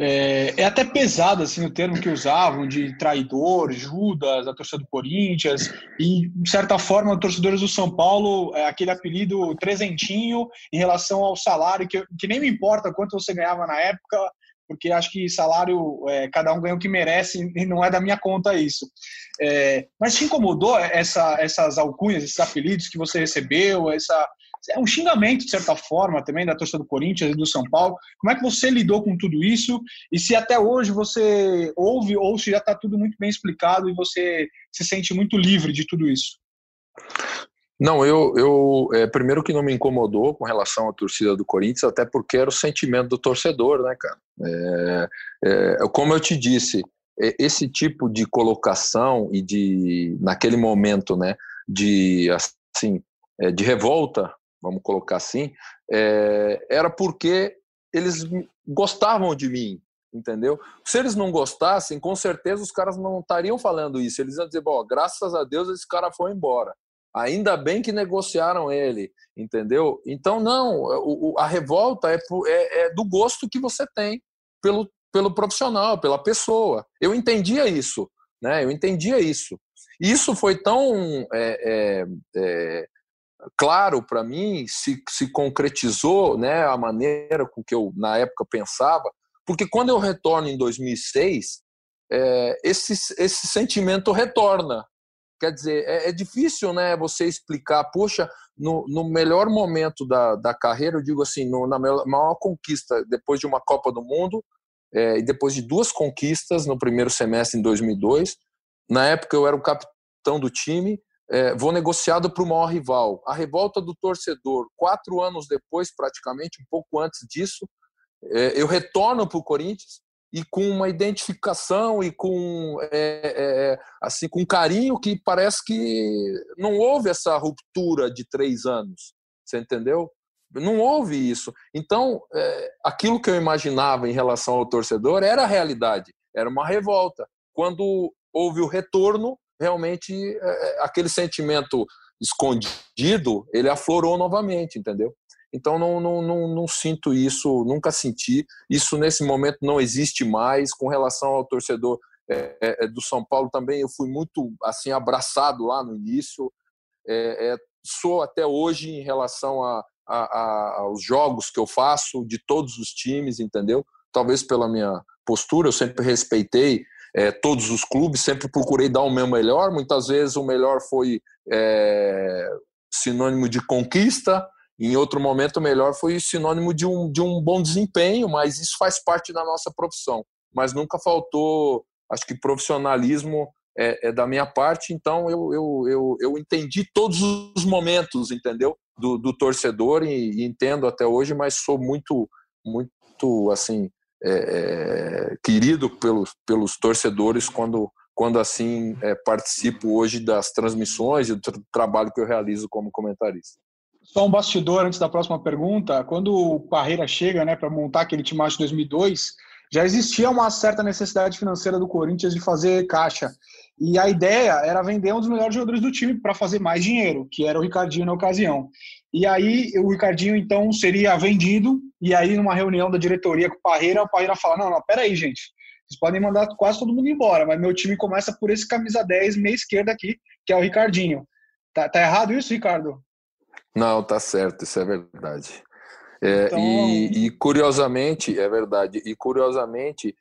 Speaker 3: é, é, até pesado assim o termo que usavam de traidor, Judas, a torcida do Corinthians e de certa forma torcedores do São Paulo é aquele apelido trezentinho em relação ao salário que, que nem me importa quanto você ganhava na época porque acho que salário é, cada um ganha o que merece e não é da minha conta isso. É, mas te incomodou essa, essas alcunhas, esses apelidos que você recebeu, essa é um xingamento, de certa forma, também da torcida do Corinthians e do São Paulo. Como é que você lidou com tudo isso? E se até hoje você ouve ou se já está tudo muito bem explicado e você se sente muito livre de tudo isso?
Speaker 6: Não, eu, eu é, primeiro que não me incomodou com relação à torcida do Corinthians, até porque era o sentimento do torcedor, né, cara? É, é, como eu te disse, é, esse tipo de colocação e de, naquele momento, né, de, assim, é, de revolta vamos colocar assim, é, era porque eles gostavam de mim, entendeu? Se eles não gostassem, com certeza os caras não estariam falando isso. Eles iam dizer, bom, graças a Deus esse cara foi embora. Ainda bem que negociaram ele, entendeu? Então, não, o, a revolta é, é, é, do gosto que você tem pelo, pelo profissional, pela pessoa. Eu entendia isso, né? Eu entendia isso. Isso foi tão é, é, é claro para mim, se, se concretizou né, a maneira com que eu, na época, pensava, porque quando eu retorno em 2006, é, esse, esse sentimento retorna. Quer dizer, é, é, difícil né, você explicar, poxa, no, no melhor momento da, da carreira, eu digo assim, no, na maior conquista, depois de uma Copa do Mundo, é, e depois de duas conquistas no primeiro semestre em 2002, na época eu era o capitão do time, é, vou negociado para o maior rival. A revolta do torcedor, quatro anos depois, praticamente, um pouco antes disso, é, eu retorno para o Corinthians e com uma identificação e com é, é, é, assim com carinho que parece que não houve essa ruptura de três anos. Você entendeu? Não houve isso. Então, é, aquilo que eu imaginava em relação ao torcedor era a realidade, era uma revolta. Quando houve o retorno, realmente é, é, aquele sentimento escondido, ele aflorou novamente, entendeu? Então não, não, não, não, sinto isso, nunca senti. Isso nesse momento não existe mais. Com relação ao torcedor é, é, é do São Paulo também, eu fui muito assim abraçado lá no início. É, sou até hoje em relação a, a, a, aos jogos que eu faço de todos os times, entendeu? Talvez pela minha postura, eu sempre respeitei é, todos os clubes, sempre procurei dar o meu melhor. Muitas vezes o melhor foi é, sinônimo de conquista, em outro momento melhor foi sinônimo de um, de um bom desempenho, mas isso faz parte da nossa profissão. Mas nunca faltou, acho que profissionalismo é, é da minha parte, então eu, eu, eu, eu, entendi todos os momentos, entendeu? Do, do torcedor e, e entendo até hoje, mas sou muito, muito assim, é, é, querido pelos, pelos torcedores quando, quando assim é, participo hoje das transmissões e do tra trabalho que eu realizo como comentarista.
Speaker 3: Só um bastidor antes da próxima pergunta. Quando o Carreira chega né, para montar aquele time de 2002, já existia uma certa necessidade financeira do Corinthians de fazer caixa. E a ideia era vender um dos melhores jogadores do time para fazer mais dinheiro, que era o Ricardinho na ocasião. E aí o Ricardinho então seria vendido, e aí numa reunião da diretoria com o Parreira, o Parreira fala: não, não, peraí, gente. Vocês podem mandar quase todo mundo embora, mas meu time começa por esse camisa 10, meia esquerda aqui, que é o Ricardinho. Tá, tá errado isso, Ricardo?
Speaker 6: Não, tá certo, isso é verdade. É, então... e, e, curiosamente, é verdade, e curiosamente,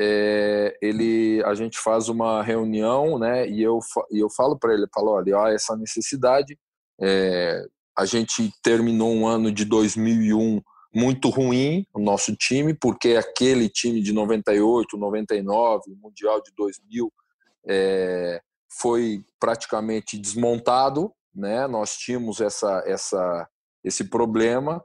Speaker 6: é, ele, a gente faz uma reunião, né, e eu, e eu falo para ele, falo, olha, há essa necessidade, É, a gente terminou um ano de 2001 muito ruim, o nosso time, porque aquele time de 98, 99, Mundial de 2000, é, foi praticamente desmontado, né? Nós tínhamos essa, essa, esse problema.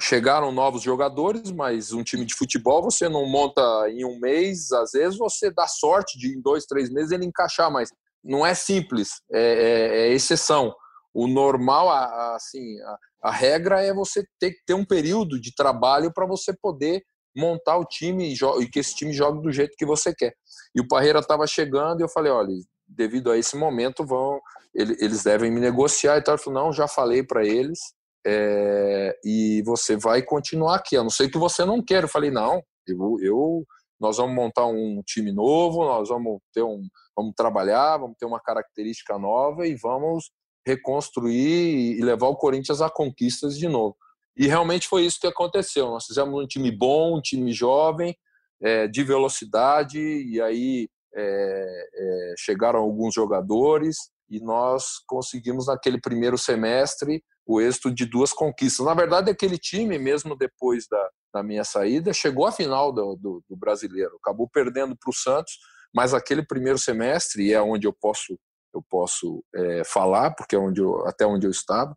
Speaker 6: Chegaram novos jogadores, mas um time de futebol você não monta em um mês, às vezes você dá sorte de em dois, três meses ele encaixar, mas não é simples, é, é, é exceção. O normal, assim, a, a regra é você ter que ter um período de trabalho para você poder montar o time e, que esse time jogue do jeito que você quer. E o Parreira estava chegando e eu falei, olha, devido a esse momento, vão eles devem me negociar e tal. Eu falei, não, já falei para eles é, e você vai continuar aqui, a não ser que você não queira. Eu falei, não, eu, eu, nós vamos montar um time novo, nós vamos ter um, vamos trabalhar, vamos ter uma característica nova e vamos reconstruir e levar o Corinthians a conquistas de novo. E realmente foi isso que aconteceu. Nós fizemos um time bom, um time jovem, é, de velocidade, e aí é, é, chegaram alguns jogadores e nós conseguimos naquele primeiro semestre o êxito de duas conquistas. Na verdade, aquele time, mesmo depois da, da minha saída, chegou à final do, do, do brasileiro, acabou perdendo para o Santos, mas aquele primeiro semestre, e é onde eu posso, eu posso é, falar, porque é onde eu, até onde eu estava,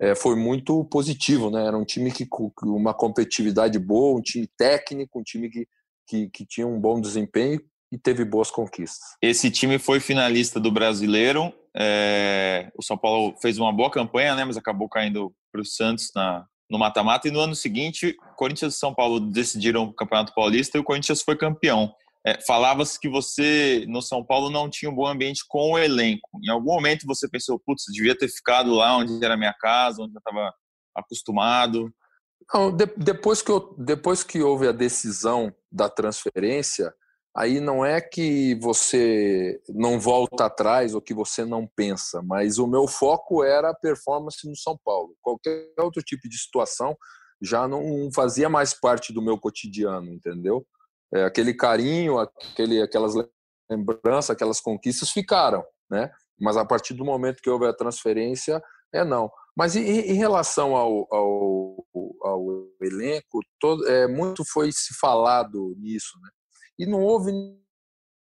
Speaker 6: é, foi muito positivo. Né? Era um time que com uma competitividade boa, um time técnico, um time que, que, que tinha um bom desempenho e teve boas conquistas.
Speaker 4: Esse time foi finalista do Brasileiro. É... o São Paulo fez uma boa campanha, né? Mas acabou caindo para o Santos na, no mata-mata. E no ano seguinte, Corinthians e São Paulo decidiram o Campeonato Paulista e o Corinthians foi campeão. É, Falava-se que você, no São Paulo, não tinha um bom ambiente com o elenco. Em algum momento você pensou, putz, devia ter ficado lá onde era a minha casa, onde eu estava acostumado.
Speaker 6: Não, de, depois, que eu, depois que houve a decisão da transferência, aí não é que você não volta atrás ou que você não pensa, mas o meu foco era a performance no São Paulo. Qualquer outro tipo de situação já não fazia mais parte do meu cotidiano, entendeu? É, aquele carinho, aquele, aquelas lembranças, aquelas conquistas ficaram, né? Mas a partir do momento que houve a transferência, é não. Mas em, relação ao, ao, ao elenco, todo, é, muito foi se falado nisso, né? E não houve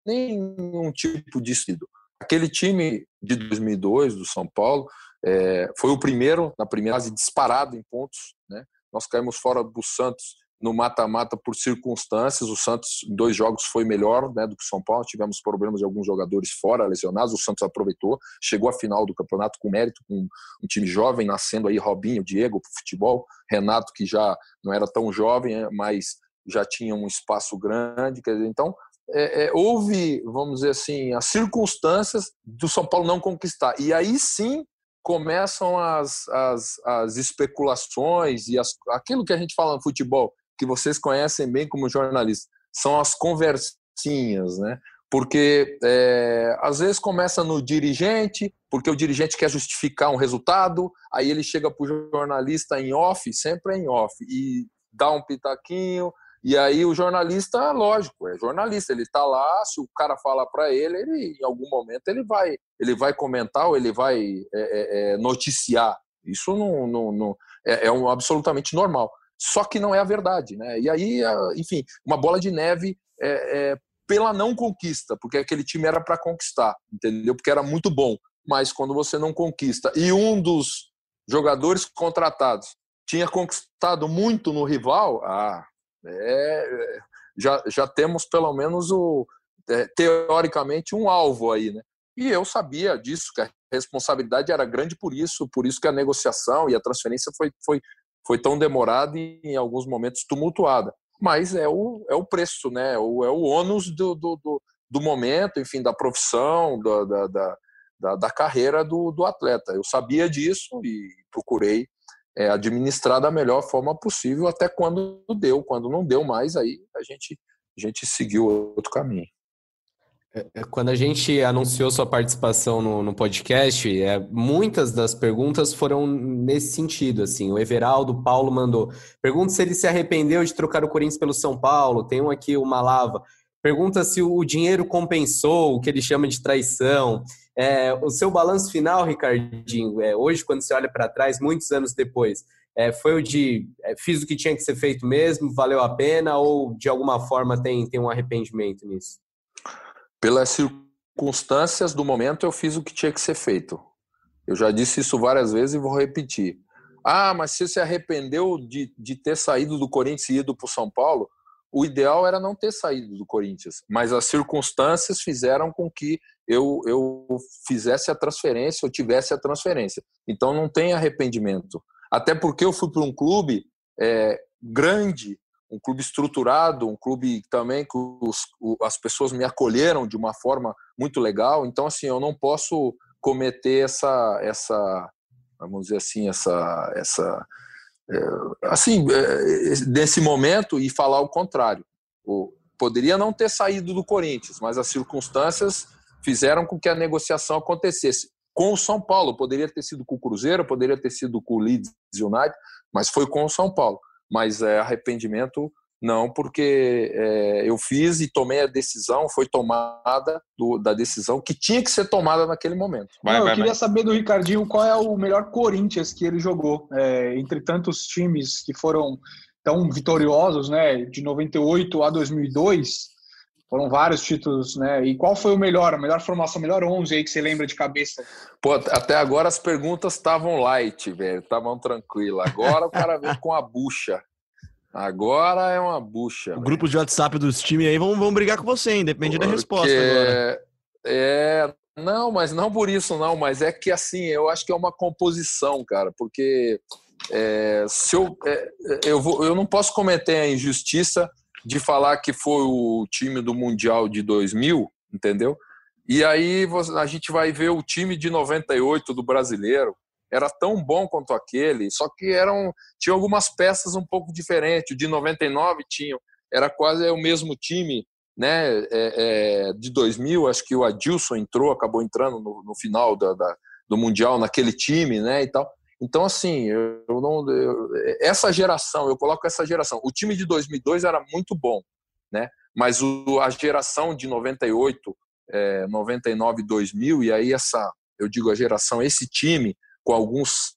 Speaker 6: nenhum tipo de estudo. Aquele time de 2002 do São Paulo é, foi o primeiro na primeira fase disparado em pontos. Né? Nós caímos fora do Santos no mata-mata por circunstâncias. O Santos, em dois jogos, foi melhor né, do que o São Paulo. Tivemos problemas de alguns jogadores fora, lesionados. O Santos aproveitou, chegou à final do campeonato com mérito, com um time jovem, nascendo aí Robinho, Diego, para futebol. Renato, que já não era tão jovem, mas já tinha um espaço grande. Quer dizer, então, é, é, houve, vamos dizer assim, as circunstâncias do São Paulo não conquistar. E aí sim começam as, as, as especulações e as, aquilo que a gente fala no futebol, que vocês conhecem bem como jornalistas, são as conversinhas, né? Porque é, às vezes começa no dirigente, porque o dirigente quer justificar um resultado, aí ele chega para o jornalista em off, sempre é em off, e dá um pitaquinho, e aí o jornalista, lógico, é jornalista, ele está lá, se o cara fala para ele, ele, em algum momento ele vai, ele vai comentar ou ele vai é, é, é, noticiar. Isso não, não, não é, é, um, absolutamente normal. Só que não é a verdade, né? E aí, enfim, uma bola de neve é, é pela não conquista, porque aquele time era para conquistar, entendeu? Porque era muito bom. Mas quando você não conquista e um dos jogadores contratados tinha conquistado muito no rival, ah, é, já, já temos pelo menos o é, teoricamente um alvo aí, né? E eu sabia disso, que a responsabilidade era grande por isso, por isso que a negociação e a transferência foi, foi, foi tão demorada e em alguns momentos tumultuada. Mas é o, é o preço, né? É o, é o ônus do, do, do, do momento, enfim, da profissão, da, da, da, da carreira do, do atleta. Eu sabia disso e procurei é, administrar da melhor forma possível até quando deu. Quando não deu mais, aí a gente, a gente seguiu outro caminho.
Speaker 2: É, é, quando a gente anunciou sua participação no, no podcast, é, muitas das perguntas foram nesse sentido. Assim, o Everaldo Paulo mandou pergunta se ele se arrependeu de trocar o Corinthians pelo São Paulo. Tem um aqui, uma lava. Pergunta se o dinheiro compensou o que ele chama de traição. É, o seu balanço final, Ricardinho, é, hoje, quando você olha para trás, muitos anos depois, é, foi o de é, fiz o que tinha que ser feito mesmo, valeu a pena, ou de alguma forma tem, tem um arrependimento nisso?
Speaker 6: Pelas circunstâncias do momento, eu fiz o que tinha que ser feito. Eu já disse isso várias vezes e vou repetir. Ah, mas você se arrependeu de, de ter saído do Corinthians e ido para o São Paulo? O ideal era não ter saído do Corinthians, mas as circunstâncias fizeram com que eu, eu fizesse a transferência, eu tivesse a transferência. Então não tem arrependimento. Até porque eu fui para um clube é, grande, um clube estruturado, um clube também que os, as pessoas me acolheram de uma forma muito legal. Então, assim, eu não posso cometer essa, essa vamos dizer assim, essa, essa assim, é, nesse momento e falar o contrário. Poderia não ter saído do Corinthians, mas as circunstâncias fizeram com que a negociação acontecesse com o São Paulo. Poderia ter sido com o Cruzeiro, poderia ter sido com o Leeds United, mas foi com o São Paulo. Mas é, arrependimento não, porque é, eu fiz e tomei a decisão, foi tomada do, da decisão que tinha que ser tomada naquele momento.
Speaker 3: Vai, Não, vai, eu queria vai. saber do Ricardinho qual é o melhor Corinthians que ele jogou, é, entre tantos times que foram tão vitoriosos, né, de 98 a 2002, foram vários títulos, né? E qual foi o melhor, a melhor formação, a melhor 11 aí que você lembra de cabeça?
Speaker 6: Pô, até agora as perguntas estavam light, velho, estavam tranquilas. Agora o cara vem com a bucha. Agora é uma bucha. O
Speaker 1: grupo de WhatsApp dos times aí vão, vão brigar com você, hein? Depende Porque... da resposta agora.
Speaker 6: É, não, mas não por isso, não. Mas é que assim, eu acho que é uma composição, cara. Porque é, se eu, é, eu, vou, eu não posso cometer a injustiça de falar que foi o time do Mundial de 2000, entendeu? E aí a gente vai ver o time de 98 do brasileiro, era tão bom quanto aquele, só que eram tinha algumas peças um pouco diferentes. O de 99 tinha, era quase o mesmo time, né? É, é, de 2000, acho que o Adilson entrou, acabou entrando no, no final da, da, do mundial naquele time, né? E tal. Então, assim, eu, não. Eu, essa geração, eu coloco essa geração. O time de 2002 era muito bom, né? Mas o, a geração de 98, é, 99, 2000, e aí essa, eu digo a geração, esse time, com alguns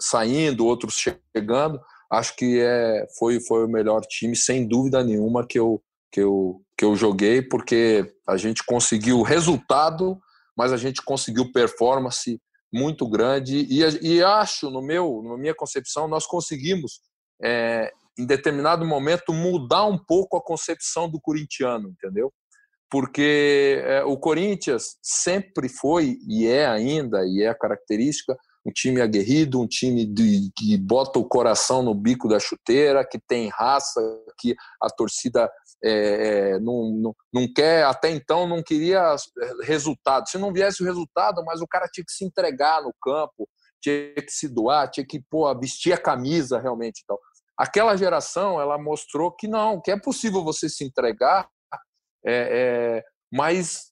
Speaker 6: saindo, outros chegando, acho que é, foi, foi o melhor time, sem dúvida nenhuma, que eu, que, eu, que eu joguei, porque a gente conseguiu resultado, mas a gente conseguiu performance muito grande e, e acho, no meu, na minha concepção, nós conseguimos, é, em determinado momento, mudar um pouco a concepção do corintiano, entendeu? Porque é, o Corinthians sempre foi e é ainda, e é a característica, um time aguerrido, um time de, que bota o coração no bico da chuteira, que tem raça, que a torcida é, é, não, não, não quer, até então não queria resultado. Se não viesse o resultado, mas o cara tinha que se entregar no campo, tinha que se doar, tinha que pô, vestir a camisa realmente. Então, aquela geração ela mostrou que não, que é possível você se entregar, é, é, mas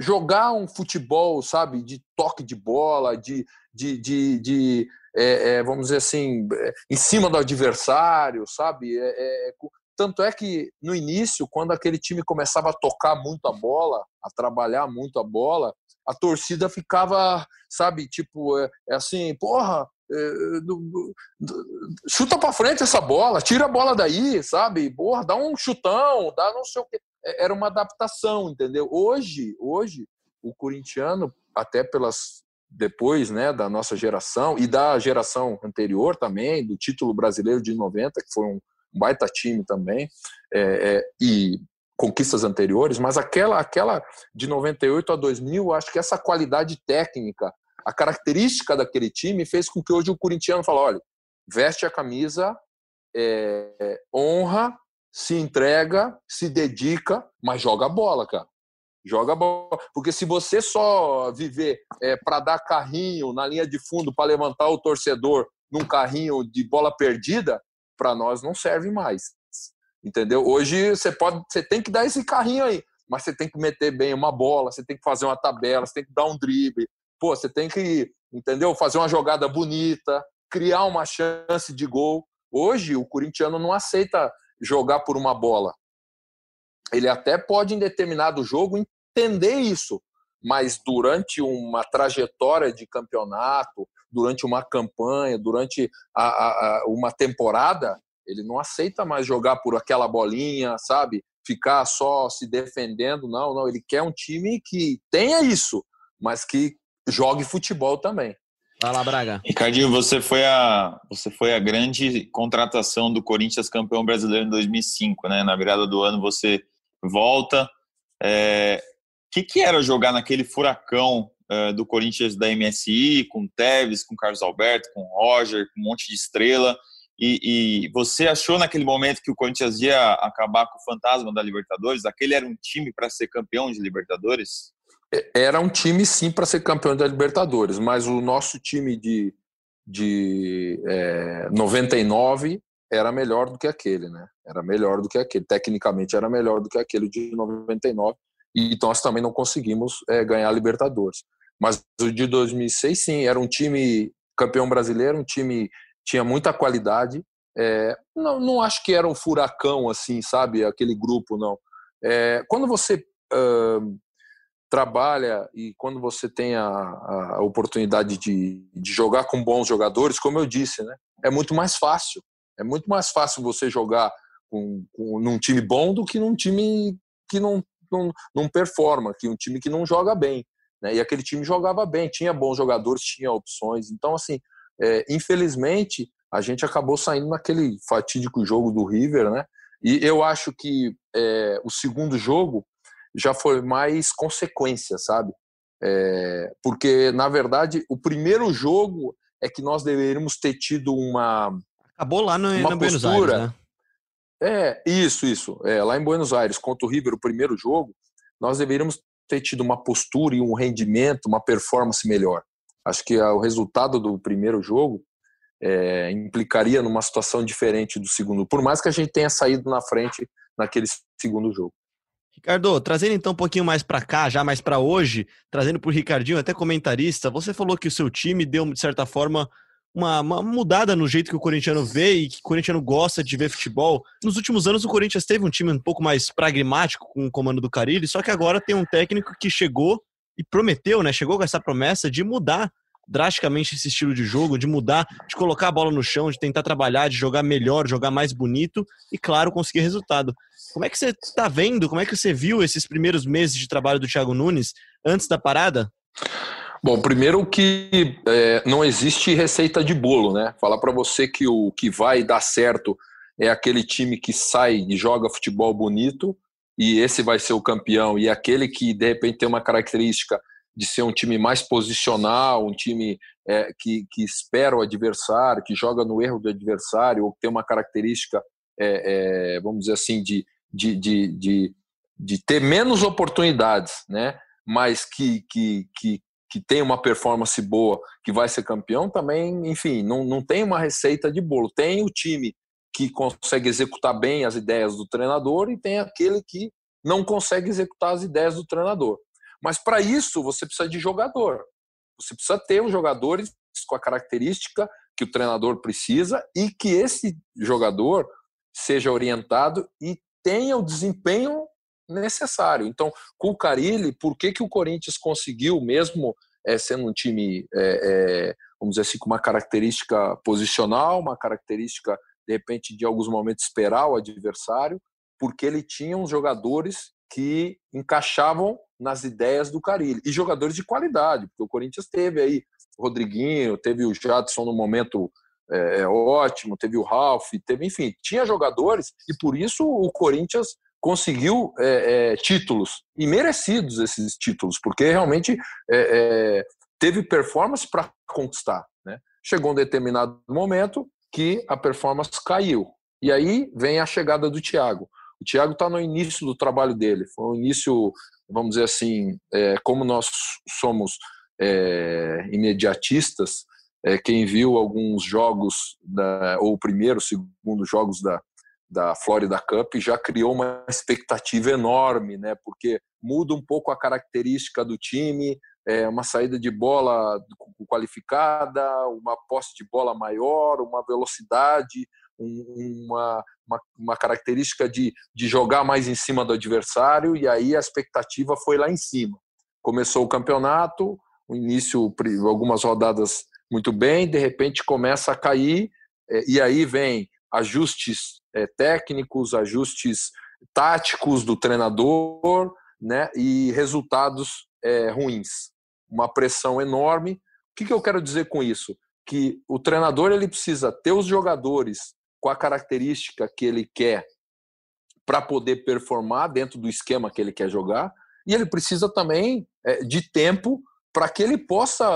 Speaker 6: jogar um futebol, sabe, de toque de bola, de, de, de, de é, é, vamos dizer assim, é, em cima do adversário, sabe? É, é, tanto é que no início, quando aquele time começava a tocar muito a bola, a trabalhar muito a bola, a torcida ficava, sabe, tipo, é, é assim, porra, chuta para frente essa bola, tira a bola daí, sabe? Porra, dá um chutão, dá não sei o quê. É, era uma adaptação, entendeu? Hoje, hoje o corintiano, até pelas depois, né, da nossa geração e da geração anterior também, do título brasileiro de 90, que foi um baita time também, é, é, e conquistas anteriores, mas aquela aquela de 98 a 2000, acho que essa qualidade técnica, a característica daquele time fez com que hoje o corintiano fale, olha, veste a camisa, é, honra se entrega, se dedica, mas joga bola, cara. Joga bola. Porque se você só viver é, para dar carrinho na linha de fundo para levantar o torcedor num carrinho de bola perdida, para nós não serve mais. Entendeu? Hoje você pode, você tem que dar esse carrinho aí, mas você tem que meter bem uma bola, você tem que fazer uma tabela, você tem que dar um drible. Pô, você tem que, entendeu? Fazer uma jogada bonita, criar uma chance de gol. Hoje o corintiano não aceita jogar por uma bola. Ele até pode, em determinado jogo, entender isso, mas durante uma trajetória de campeonato, durante uma campanha, durante a, a, a, uma temporada, ele não aceita mais jogar por aquela bolinha, sabe? Ficar só se defendendo, não, não. Ele quer um time que tenha isso, mas que jogue futebol também.
Speaker 1: Vai lá, Braga.
Speaker 4: Ricardinho, você foi a você foi a grande contratação do Corinthians campeão brasileiro em 2005, né? Na virada do ano você volta. É, o que, que era jogar naquele furacão uh, do Corinthians da MSI, com Tevez, com Carlos Alberto, com Roger, com um monte de estrela? E, e, você achou naquele momento que o Corinthians ia acabar com o fantasma da Libertadores? Aquele era um time para ser campeão de Libertadores?
Speaker 6: Era um time, sim, para ser campeão da Libertadores, mas o nosso time de, de é, 99 era melhor do que aquele, né? Era melhor do que aquele. Tecnicamente era melhor do que aquele de 99. E nós também não conseguimos é, ganhar a Libertadores. Mas o de 2006, sim, era um time campeão brasileiro, um time tinha muita qualidade. É, não, não acho que era um furacão assim, sabe? Aquele grupo, não. É, quando você uh, trabalha e quando você tem a, a oportunidade de, de, jogar com bons jogadores, como eu disse, né, é muito mais fácil. É muito mais fácil você jogar com, com, num time bom do que num time que não, não, não performa, que um time que não joga bem. Né? E aquele time jogava bem, tinha bons jogadores, tinha opções. Então, assim, é, infelizmente, a gente acabou saindo naquele fatídico jogo do River, né? E eu acho que é, o segundo jogo já foi mais consequência, sabe? É, porque, na verdade, o primeiro jogo é que nós deveríamos ter tido uma.
Speaker 1: Acabou lá no, uma Buenos Aires, né?
Speaker 6: É, isso, isso. É, lá em Buenos Aires, contra o River, o primeiro jogo, nós deveríamos ter tido uma postura e um rendimento, uma performance melhor. Acho que o resultado do primeiro jogo é, implicaria numa situação diferente do segundo, por mais que a gente tenha saído na frente naquele segundo jogo.
Speaker 1: Ricardo, trazendo então um pouquinho mais para cá, já mais para hoje, trazendo para o Ricardinho, até comentarista, você falou que o seu time deu, de certa forma, uma, uma, mudada no jeito que o corintiano vê e que o corintiano gosta de ver futebol. Nos últimos anos, o Corinthians teve um time um pouco mais pragmático com o comando do Carilli, só que agora tem um técnico que chegou e prometeu, né? Chegou com essa promessa de mudar drasticamente esse estilo de jogo, de mudar, de colocar a bola no chão, de tentar trabalhar, de jogar melhor, jogar mais bonito e, claro, conseguir resultado. Como é que você está vendo, como é que você viu esses primeiros meses de trabalho do Thiago Nunes antes da parada?
Speaker 6: Bom, primeiro que é, não existe receita de bolo, né? Falar para você que o que vai dar certo é aquele time que sai e joga futebol bonito e esse vai ser o campeão e aquele que de repente tem uma característica de ser um time mais posicional, um time é, que, que espera o adversário, que joga no erro do adversário, ou que tem uma característica, é, é, vamos dizer assim, de, de, de, de, de, ter menos oportunidades, né? mas que, que, que, que tem uma performance boa, que vai ser campeão, também, enfim, não, não tem uma receita de bolo. Tem o time que consegue executar bem as ideias do treinador e tem aquele que não consegue executar as ideias do treinador. Mas para isso você precisa de jogador. Você precisa ter os jogadores com a característica que o treinador precisa e que esse jogador seja orientado e tenha o desempenho necessário. Então, com o Carilli, por que, que o Corinthians conseguiu, mesmo é, sendo um time, é, é, vamos dizer assim, com uma característica posicional, uma característica, de repente, de alguns momentos esperar o adversário, porque ele tinha uns jogadores que encaixavam nas ideias do Carilli. E jogadores de qualidade, porque o Corinthians teve aí o Rodriguinho, teve o Jadson no momento é, é, ótimo, teve o Ralf, teve, enfim, tinha jogadores e por isso o Corinthians conseguiu é, é, títulos e merecidos esses títulos, porque realmente é, é, teve performance para conquistar. Né? Chegou um determinado momento que a performance caiu. E aí vem a chegada do Thiago. O Thiago está no início do trabalho dele. Foi um início, vamos dizer assim, é, como nós somos é, imediatistas, é, quem viu alguns jogos, da, ou primeiro, segundo jogos da, da Florida Cup, já criou uma expectativa enorme, né? Porque muda um pouco a característica do time, é, uma saída de bola qualificada, uma posse de bola maior, uma velocidade, uma, uma, uma, característica de, de jogar mais em cima do adversário, e aí a expectativa foi lá em cima. começou o campeonato, o início, algumas rodadas muito bem, de repente começa a cair, é, e aí vem ajustes é, técnicos, ajustes táticos do treinador, né, e resultados é, ruins. Uma pressão enorme. O que, que eu quero dizer com isso? Que o treinador ele precisa ter os jogadores com a característica que ele quer para poder performar dentro do esquema que ele quer jogar, e ele precisa também é, de tempo para que ele possa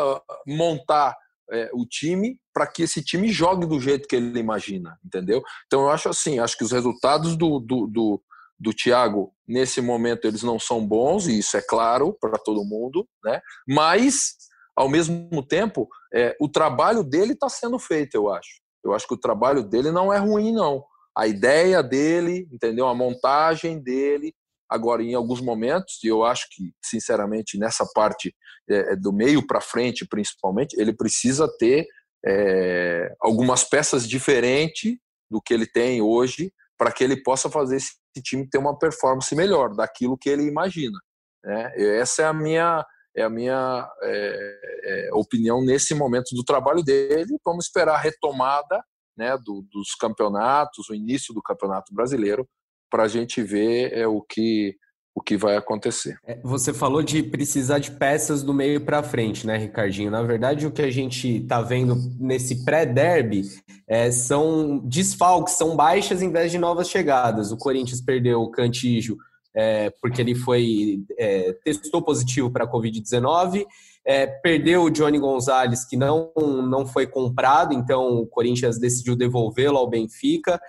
Speaker 6: montar é, o time para que esse time jogue do jeito que ele imagina, entendeu? Então eu acho assim, acho que os resultados do, do, do, do Thiago nesse momento eles não são bons e isso é claro para todo mundo, né? Mas ao mesmo tempo é, o trabalho dele está sendo feito, eu acho. Eu acho que o trabalho dele não é ruim não. A ideia dele, entendeu? A montagem dele, Agora, em alguns momentos, e eu acho que, sinceramente, nessa parte é, é do meio para frente, principalmente, ele precisa ter é, algumas peças diferentes do que ele tem hoje para que ele possa fazer esse time ter uma performance melhor daquilo que ele imagina. Né? Essa é a minha é a minha é, é, opinião nesse momento do trabalho dele. Vamos esperar a retomada né, do, dos campeonatos, o início do campeonato brasileiro, para a gente ver é, o, que, o que vai acontecer.
Speaker 2: É, você falou de precisar de peças do meio para frente, né, Ricardinho? Na verdade, o que a gente está vendo nesse pré-derby é, são desfalques, são baixas em vez de novas chegadas. O Corinthians perdeu o Cantígio é, porque ele foi é, testou positivo para a Covid-19. É, perdeu o Johnny Gonzalez, que não, não foi comprado, então o Corinthians decidiu devolvê-lo ao Benfica.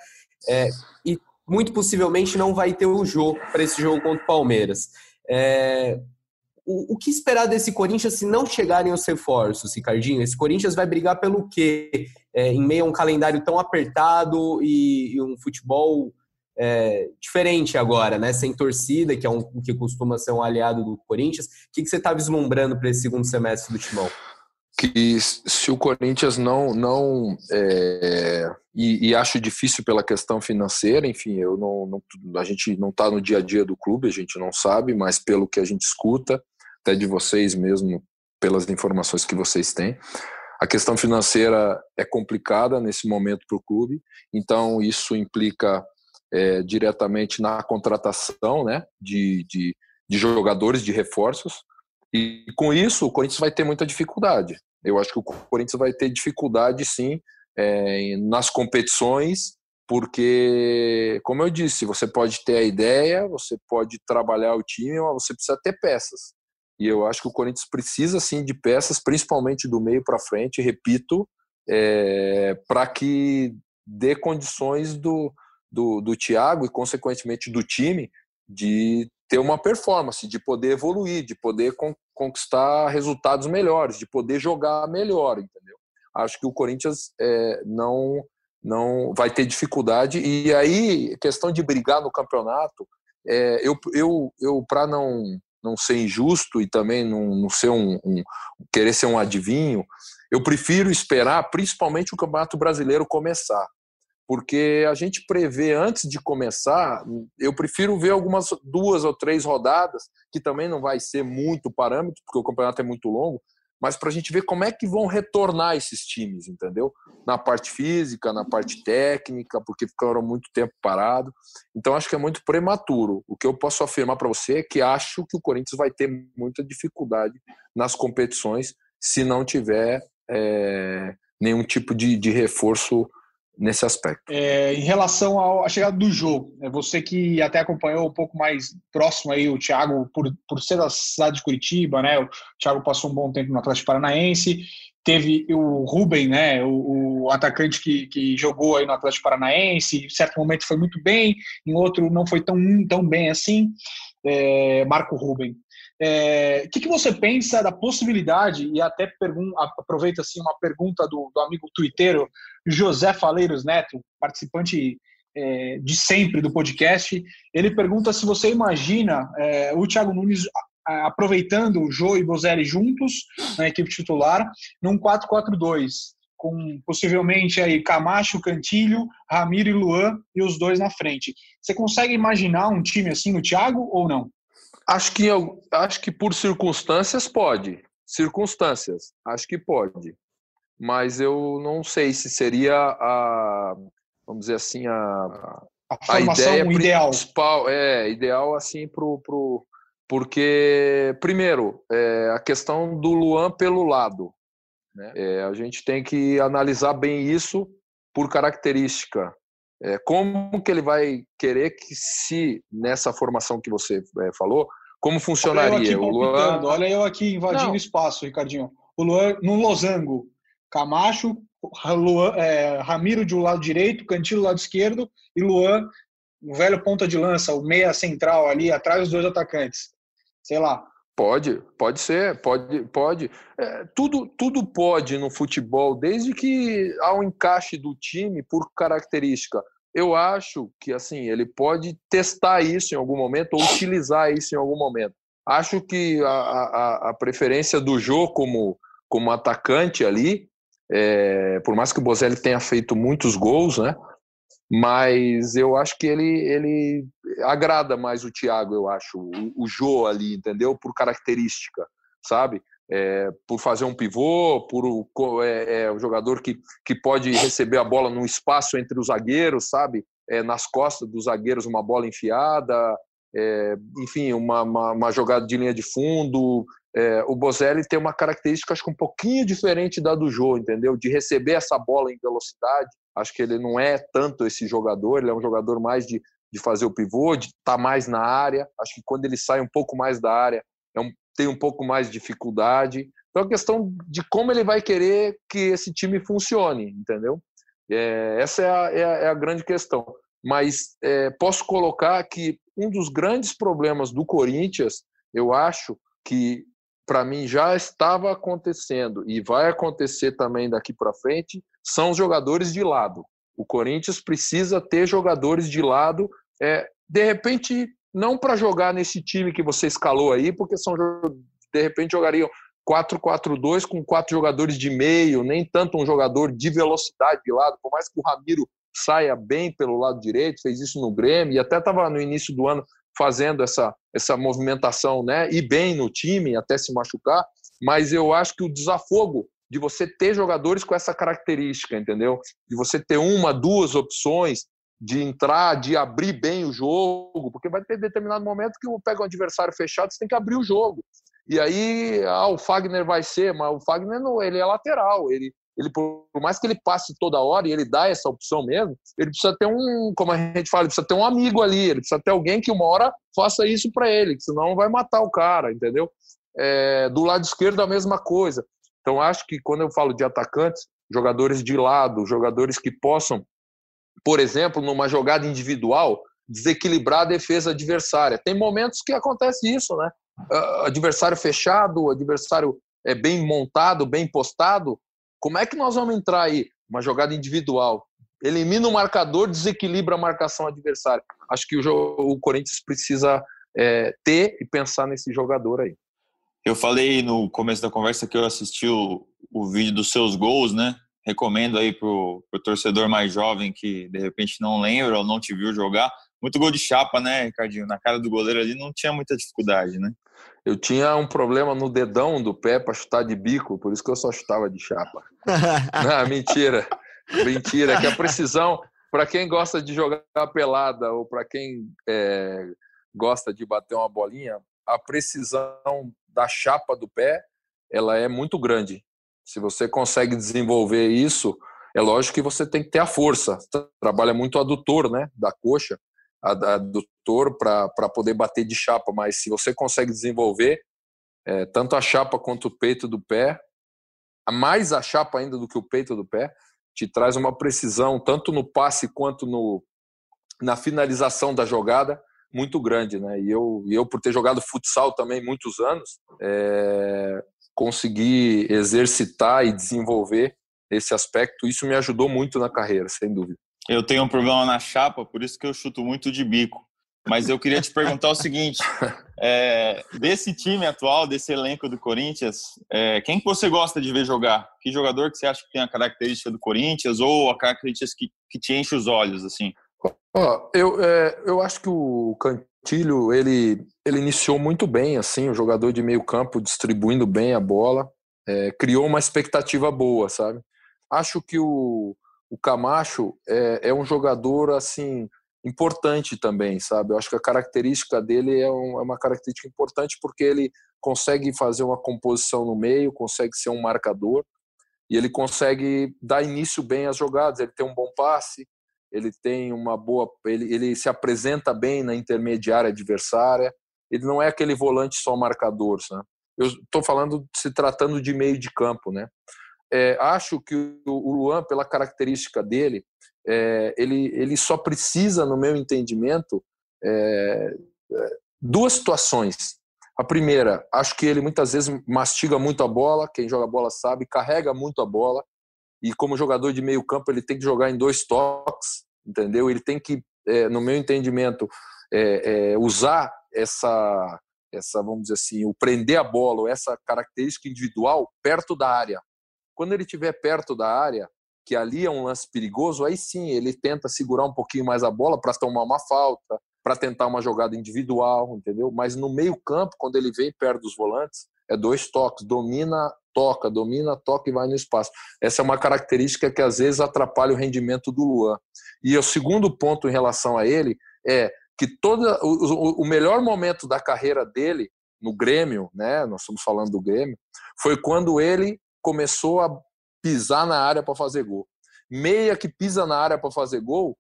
Speaker 2: É, e muito possivelmente não vai ter o jogo para esse jogo contra o Palmeiras. É, o, o, que esperar desse Corinthians se não chegarem os reforços, Ricardinho? Esse Corinthians vai brigar pelo quê? É, em meio a um calendário tão apertado e, e um futebol é, diferente agora, né? Sem torcida, que é um que costuma ser um aliado do Corinthians. O que, que você está vislumbrando para esse segundo semestre do Timão?
Speaker 6: Que se o Corinthians não não é, e, e, acho difícil pela questão financeira, enfim, eu não, não a gente não está no dia a dia do clube, a gente não sabe, mas pelo que a gente escuta, até de vocês mesmo, pelas informações que vocês têm, a questão financeira é complicada nesse momento para o clube, então isso implica é, diretamente na contratação, né, de, de, de jogadores, de reforços, e com isso, o Corinthians vai ter muita dificuldade. Eu acho que o Corinthians vai ter dificuldade, sim, é, nas competições, porque, como eu disse, você pode ter a ideia, você pode trabalhar o time, mas você precisa ter peças. E eu acho que o Corinthians precisa, sim, de peças, principalmente do meio para frente, repito, é, para que dê condições do, do, do Thiago e, consequentemente, do time de ter uma performance, de poder evoluir, de poder con conquistar resultados melhores, de poder jogar melhor, entendeu? Acho que o Corinthians é, não não vai ter dificuldade e aí questão de brigar no campeonato, é, eu eu, eu para não não ser injusto e também não, não ser um, um, querer ser um adivinho, eu prefiro esperar principalmente o Campeonato Brasileiro começar porque a gente prevê antes de começar, eu prefiro ver algumas duas ou três rodadas, que também não vai ser muito parâmetro, porque o campeonato é muito longo, mas para a gente ver como é que vão retornar esses times, entendeu? Na parte física, na parte técnica, porque ficaram muito tempo parado. Então acho que é muito prematuro. O que eu posso afirmar para você é que acho que o Corinthians vai ter muita dificuldade nas competições se não tiver é, nenhum tipo de, de reforço nesse aspecto.
Speaker 3: É, em relação à chegada do jogo, é você que até acompanhou um pouco mais próximo aí o Thiago por, por ser da cidade de Curitiba, né? O Thiago passou um bom tempo no Atlético Paranaense, teve o Ruben, né? O, o atacante que, que jogou aí no Atlético Paranaense, em certo momento foi muito bem, em outro não foi tão tão bem assim. É, Marco Ruben. É, o que, que, você pensa da possibilidade, e até aproveita assim, uma pergunta do, do amigo twitteiro José Faleiros Neto, participante é, de sempre do podcast, ele pergunta se você imagina é, o Thiago Nunes aproveitando o Jô e Bozelli juntos na equipe titular num 4-4-2, com possivelmente aí Camacho, Cantilho, Ramiro e Luan e os dois na frente. Você consegue imaginar um time assim no Thiago ou não?
Speaker 6: Acho que, acho que por circunstâncias pode. Circunstâncias, acho que pode. Mas eu não sei se seria a, vamos dizer assim, a,
Speaker 3: a, a ideia
Speaker 6: ideal. principal. É, ideal assim pro, pro, porque, primeiro, é, a questão do Luan pelo lado. Né? É, a gente tem que analisar bem isso por característica. É, como que ele vai querer que se nessa formação que você é, falou, como funcionaria?
Speaker 3: Olha eu, Luan... Olha eu aqui invadindo Não. espaço, Ricardinho. O Luan no losango, Camacho, Luan, é, Ramiro de um lado direito, Cantillo do lado esquerdo e Luan, o velho ponta de lança, o meia central ali atrás dos dois atacantes. Sei lá.
Speaker 6: Pode, pode ser, pode, pode. É, tudo, tudo pode no futebol, desde que há um encaixe do time por característica. Eu acho que assim ele pode testar isso em algum momento ou utilizar isso em algum momento. Acho que a, a, a preferência do Jô como, como atacante ali, é, por mais que o Bozelli tenha feito muitos gols, né? Mas eu acho que ele, ele agrada mais o Thiago, eu acho, o, o Jô ali, entendeu? Por característica, sabe? É, por fazer um pivô, por é, é, um jogador que, que pode receber a bola no espaço entre os zagueiros, sabe? É, nas costas dos zagueiros, uma bola enfiada, é, enfim, uma, uma, uma, jogada de linha de fundo. É, o Bozelli tem uma característica, acho que um pouquinho diferente da do Jô, entendeu? De receber essa bola em velocidade. Acho que ele não é tanto esse jogador, ele é um jogador mais de, de fazer o pivô, de estar tá mais na área. Acho que quando ele sai um pouco mais da área, é um, tem um pouco mais de dificuldade. Então, é questão de como ele vai querer que esse time funcione, entendeu? É, essa é a, é, a, é a, grande questão. Mas é, posso colocar que um dos grandes problemas do Corinthians, eu acho que para mim já estava acontecendo e vai acontecer também daqui para frente, são os jogadores de lado. O Corinthians precisa ter jogadores de lado, é, de repente não para jogar nesse time que você escalou aí, porque são de repente jogariam 4-4-2 com quatro jogadores de meio, nem tanto um jogador de velocidade de lado, por mais que o Ramiro saia bem pelo lado direito, fez isso no Grêmio e até estava no início do ano fazendo essa, essa movimentação, né? E bem no time, até se machucar. Mas eu acho que o desafogo de você ter jogadores com essa característica, entendeu? De você ter uma, duas opções, de entrar, de abrir bem o jogo, porque vai ter determinado momento que pega um adversário fechado, você tem que abrir o jogo. E aí, ah, o Fagner vai ser, mas o Fagner não, ele é lateral, ele, ele por mais que ele passe toda hora e ele dá essa opção mesmo, ele precisa ter um, como a gente fala, ele precisa ter um amigo ali, ele precisa ter alguém que uma hora faça isso para ele, senão vai matar o cara, entendeu? É, do lado esquerdo a mesma coisa. Então acho que quando eu falo de atacantes, jogadores de lado, jogadores que possam por exemplo, numa jogada individual, desequilibrar a defesa adversária. Tem momentos que acontece isso, né? Uh, adversário fechado, adversário é bem montado, bem postado. Como é que nós vamos entrar aí? Uma jogada individual. Elimina o marcador, desequilibra a marcação adversária. Acho que o, o Corinthians precisa é, ter e pensar nesse jogador aí.
Speaker 4: Eu falei no começo da conversa que eu assisti o, o vídeo dos seus gols, né? recomendo aí pro, pro torcedor mais jovem que de repente não lembra ou não te viu jogar. Muito gol de chapa, né, Ricardinho? Na cara do goleiro ali não tinha muita dificuldade, né?
Speaker 6: Eu tinha um problema no dedão do pé para chutar de bico, por isso que eu só chutava de chapa. não, mentira. Mentira, que a precisão, para quem gosta de jogar pelada ou para quem é, gosta de bater uma bolinha, a precisão da chapa do pé ela é muito grande. Se você consegue desenvolver isso, é lógico que você tem que ter a força. Trabalha muito o adutor, né, da coxa, adutor para poder bater de chapa. Mas se você consegue desenvolver é, tanto a chapa quanto o peito do pé, mais a chapa ainda do que o peito do pé, te traz uma precisão tanto no passe quanto no, na finalização da jogada muito grande, né? E eu, eu por ter jogado futsal também muitos anos, é, conseguir exercitar e desenvolver esse aspecto, isso me ajudou muito na carreira, sem dúvida.
Speaker 4: Eu tenho um problema na chapa, por isso que eu chuto muito de bico. Mas eu queria te perguntar o seguinte: é, desse time atual, desse elenco do Corinthians, é, quem que você gosta de ver jogar? Que jogador que você acha que tem a característica do Corinthians ou a característica que, que te enche os olhos, assim?
Speaker 6: Eu, é, eu acho que o Tílio, ele, ele iniciou muito bem, assim, o jogador de meio campo, distribuindo bem a bola, é, criou uma expectativa boa, sabe? Acho que o, o Camacho é, é um jogador, assim, importante também, sabe? Eu acho que a característica dele é, um, é, uma característica importante porque ele consegue fazer uma composição no meio, consegue ser um marcador e ele consegue dar início bem às jogadas. Ele tem um bom passe, ele tem uma boa, ele, ele se apresenta bem na intermediária adversária. Ele não é aquele volante só marcador, sabe? Eu estou falando se tratando de meio de campo, né? É, acho que o Luan, pela característica dele, é, ele, ele só precisa, no meu entendimento, é, é, duas situações. A primeira, acho que ele muitas vezes mastiga muito a bola, quem joga bola sabe, carrega muito a bola, e como jogador de meio campo ele tem que jogar em dois toques, entendeu? Ele tem que, é, no meu entendimento, é, usar essa, essa, vamos dizer assim, o prender a bola, essa característica individual perto da área. Quando ele estiver perto da área, que ali é um lance perigoso, aí sim ele tenta segurar um pouquinho mais a bola para tomar uma falta, para tentar uma jogada individual, entendeu? Mas no meio-campo, quando ele vem perto dos volantes, é dois toques, domina, toca, domina, toca e vai no espaço. Essa é uma característica que às vezes atrapalha o rendimento do Luan. E o segundo ponto em relação a ele é que toda o, o melhor momento da carreira dele no Grêmio, né? Nós estamos falando do Grêmio, foi quando ele começou a pisar na área para fazer gol. Meia que pisa na área para fazer gol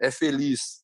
Speaker 6: é feliz,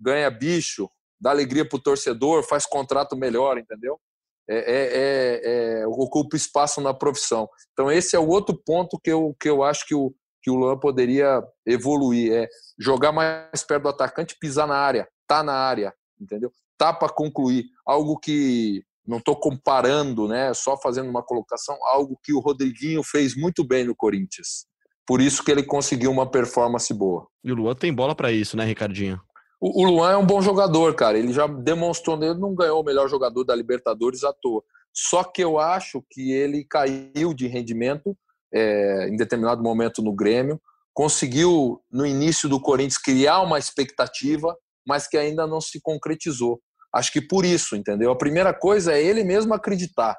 Speaker 6: ganha bicho, dá alegria para o torcedor, faz contrato melhor, entendeu? É, é, é, é, ocupa espaço na profissão. Então esse é o outro ponto que eu, que eu acho que o, que o Luan poderia evoluir, é jogar mais perto do atacante, pisar na área, tá na área, entendeu? Tá para concluir, algo que não estou comparando, né, só fazendo uma colocação, algo que o Rodriguinho fez muito bem no Corinthians. Por isso que ele conseguiu uma performance boa.
Speaker 1: E o Luan tem bola para isso, né, Ricardinho?
Speaker 6: O, o, Luan é um bom jogador, cara. Ele já demonstrou, ele não ganhou o melhor jogador da Libertadores à toa. Só que eu acho que ele caiu de rendimento é, em determinado momento no Grêmio, conseguiu no início do Corinthians criar uma expectativa, mas que ainda não se concretizou. Acho que por isso, entendeu? A primeira coisa é ele mesmo acreditar,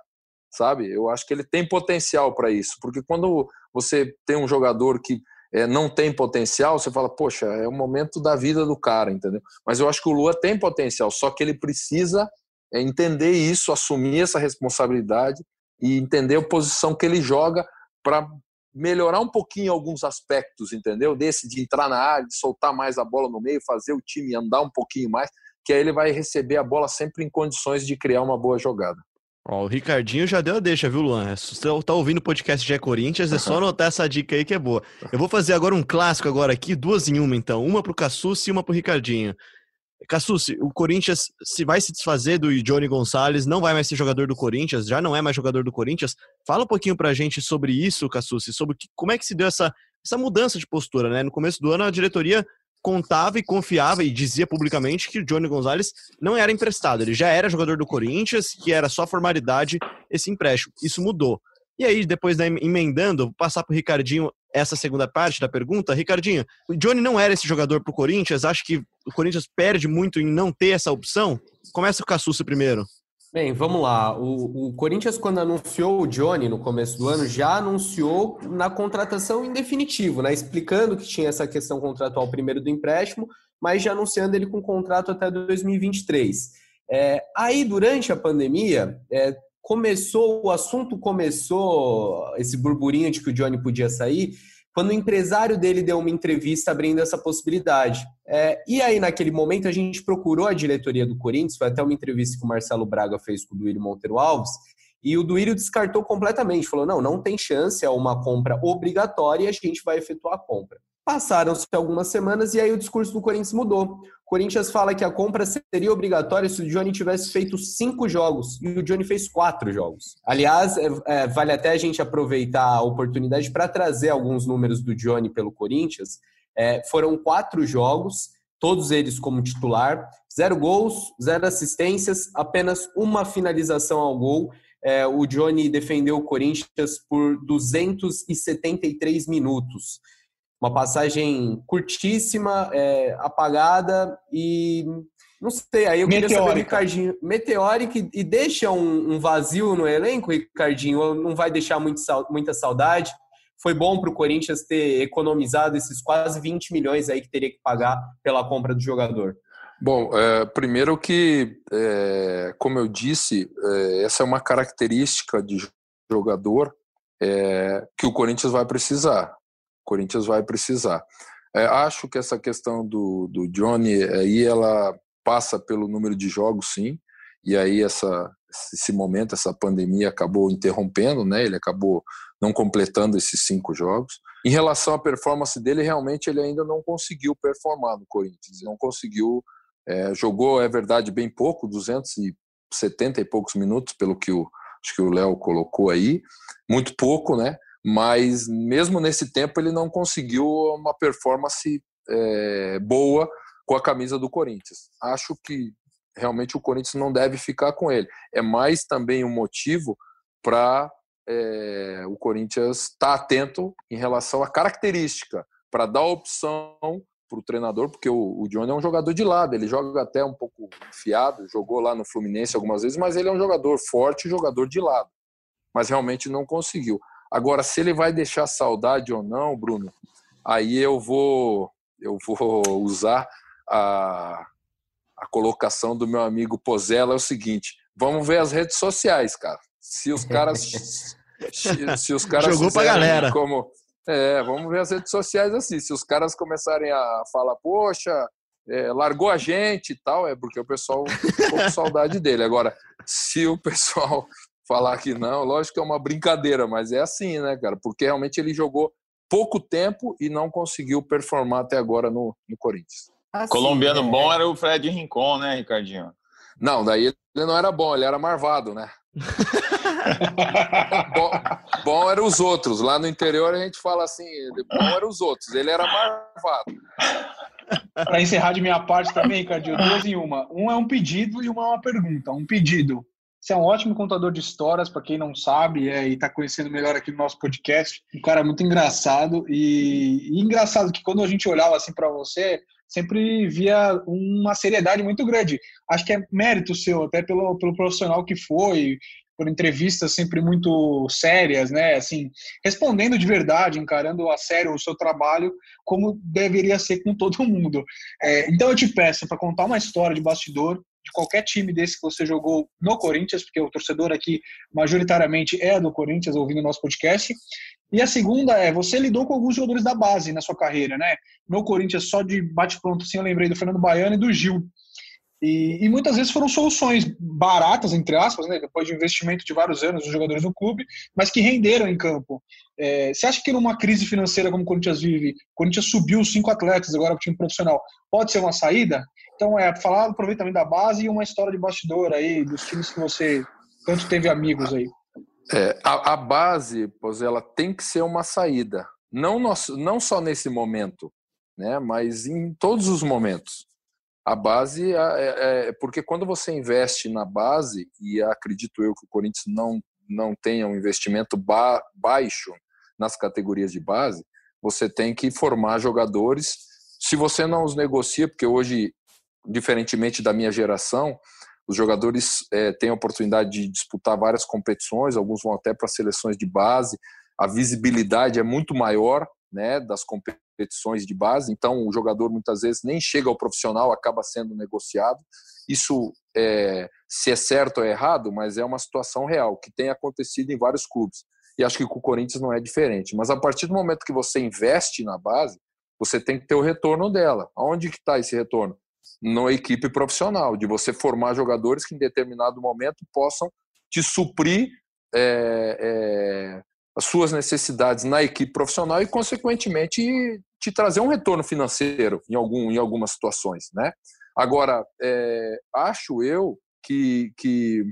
Speaker 6: sabe? Eu acho que ele tem potencial para isso, porque quando você tem um jogador que é, não tem potencial, você fala, poxa, é o momento da vida do cara, entendeu? Mas eu acho que o Lua tem potencial, só que ele precisa é, entender isso, assumir essa responsabilidade e entender a posição que ele joga para melhorar um pouquinho alguns aspectos, entendeu? Desse de entrar na área, de soltar mais a bola no meio, fazer o time andar um pouquinho mais que aí ele vai receber a bola sempre em condições de criar uma boa jogada.
Speaker 1: Ó, o Ricardinho já deu a deixa, viu, Luan? Se você tá ouvindo o podcast de Corinthians, é só anotar essa dica aí que é boa. Eu vou fazer agora um clássico agora aqui, duas em uma então. Uma pro Cassucci e uma pro Ricardinho. Cassucci, o Corinthians se vai se desfazer do Johnny Gonçalves, não vai mais ser jogador do Corinthians, já não é mais jogador do Corinthians. Fala um pouquinho pra gente sobre isso, Cassucci, sobre que, como é que se deu essa, essa mudança de postura, né? No começo do ano a diretoria contava e confiava e dizia publicamente que o Johnny Gonzalez não era emprestado, ele já era jogador do Corinthians, que era só formalidade esse empréstimo. Isso mudou. E aí, depois da emendando, vou passar para o Ricardinho essa segunda parte da pergunta. Ricardinho, o Johnny não era esse jogador para o Corinthians? Acho que o Corinthians perde muito em não ter essa opção? Começa com o Cassucci primeiro.
Speaker 2: Bem, vamos lá. O, o, Corinthians, quando anunciou o Johnny no começo do ano, já anunciou na contratação em definitivo, né? Explicando que tinha essa questão contratual primeiro do empréstimo, mas já anunciando ele com contrato até 2023. É, aí, durante a pandemia, é, começou, o assunto começou, esse burburinho de que o Johnny podia sair, quando o empresário dele deu uma entrevista abrindo essa possibilidade. É, e aí, naquele momento, a gente procurou a diretoria do Corinthians, foi até uma entrevista que o Marcelo Braga fez com o Duírio Monteiro Alves, e o Duírio descartou completamente, falou, não, não tem chance, é uma compra obrigatória e a gente vai efetuar a compra. Passaram-se algumas semanas e aí o discurso do Corinthians mudou. O Corinthians fala que a compra seria obrigatória se o Johnny tivesse feito cinco jogos e o Johnny fez quatro jogos. Aliás, é, é, vale até a gente aproveitar a oportunidade para trazer alguns números do Johnny pelo Corinthians. É, foram quatro jogos, todos eles como titular, zero gols, zero assistências, apenas uma finalização ao gol. É, o Johnny defendeu o Corinthians por 273 minutos. Uma passagem curtíssima, é, apagada e não sei, aí eu queria saber, Ricardinho, meteórica e, e deixa um, um, vazio no elenco, Ricardinho, não vai deixar muito, muita saudade? Foi bom para o Corinthians ter economizado esses quase 20 milhões aí que teria que pagar pela compra do jogador.
Speaker 6: Bom, é, primeiro que, é, como eu disse, é, essa é uma característica de jogador é, que o Corinthians vai precisar. Corinthians vai precisar. É, acho que essa questão do, do Johnny aí, ela passa pelo número de jogos, sim, e aí essa, esse momento, essa pandemia acabou interrompendo, né? Ele acabou não completando esses cinco jogos. Em relação à performance dele, realmente ele ainda não conseguiu performar no Corinthians, não conseguiu, é, jogou, é verdade, bem pouco, 270 e poucos minutos, pelo que o, que o Léo colocou aí, muito pouco, né? Mas mesmo nesse tempo ele não conseguiu uma performance é, boa com a camisa do Corinthians. Acho que realmente o Corinthians não deve ficar com ele. É mais também um motivo para é, o Corinthians estar tá atento em relação à característica, para dar opção para o treinador, porque o, o Johnny é um jogador de lado, ele joga até um pouco enfiado, jogou lá no Fluminense algumas vezes, mas ele é um jogador forte, jogador de lado. Mas realmente não conseguiu. Agora, se ele vai deixar saudade ou não, Bruno, aí eu vou eu vou usar a, a colocação do meu amigo Pozella é o seguinte: vamos ver as redes sociais, cara. Se os caras. se os caras
Speaker 1: Jogou pra galera.
Speaker 6: Como, é, vamos ver as redes sociais assim. Se os caras começarem a falar, poxa, é, largou a gente e tal, é porque o pessoal ficou com saudade dele. Agora, se o pessoal falar que não, lógico que é uma brincadeira, mas é assim, né, cara? Porque realmente ele jogou pouco tempo e não conseguiu performar até agora no, no Corinthians.
Speaker 4: Assim, Colombiano é... bom era o Fred Rincon, né, Ricardinho?
Speaker 6: Não, daí ele não era bom, ele era marvado, né? bom, bom eram os outros. Lá no interior a gente fala assim, bom eram os outros. Ele era marvado.
Speaker 3: Para encerrar de minha parte também, Ricardinho, duas em uma. Um é um pedido e uma é uma pergunta. Um pedido. Você é um ótimo contador de histórias, para quem não sabe é, e está conhecendo melhor aqui no nosso podcast. Um cara muito engraçado. E, e engraçado que quando a gente olhava assim para você, sempre via uma seriedade muito grande. Acho que é mérito seu, até pelo, pelo profissional que foi, por entrevistas sempre muito sérias, né? Assim, respondendo de verdade, encarando a sério o seu trabalho, como deveria ser com todo mundo. É, então eu te peço para contar uma história de bastidor de qualquer time desse que você jogou no Corinthians, porque o torcedor aqui majoritariamente é do Corinthians ouvindo o nosso podcast, e a segunda é, você lidou com alguns jogadores da base na sua carreira, né? No Corinthians, só de bate-pronto, assim, eu lembrei do Fernando Baiano e do Gil. E, e, muitas vezes foram soluções baratas, entre aspas, né? depois de investimento de vários anos dos jogadores do clube, mas que renderam em campo. É, você acha que numa crise financeira como o Corinthians vive, o Corinthians subiu cinco atletas agora para o time profissional, pode ser uma saída? Então, é falar aproveitamento da base e uma história de bastidor aí, dos times que você tanto teve amigos aí.
Speaker 6: É, a, a, base, pois ela tem que ser uma saída, não, nosso, não só nesse momento, né, mas em todos os momentos. A base é, é, é, porque quando você investe na base e acredito eu que o Corinthians não não tenha um investimento ba baixo nas categorias de base, você tem que formar jogadores. Se você não os negocia, porque hoje, diferentemente da minha geração, os jogadores é, têm a oportunidade de disputar várias competições, alguns vão até para seleções de base, a visibilidade é muito maior né, das competições de base, então o jogador muitas vezes nem chega ao profissional, acaba sendo negociado. Isso, é, se é certo ou é errado, mas é uma situação real, que tem acontecido em vários clubes. E acho que com o Corinthians não é diferente. Mas a partir do momento que você investe na base, você tem que ter o retorno dela. Aonde que está esse retorno? Na equipe profissional, de você formar jogadores que em determinado momento possam te suprir é, é, as suas necessidades na equipe profissional e, consequentemente, te trazer um retorno financeiro em, algum, em algumas situações. Né? Agora, é, acho eu que, que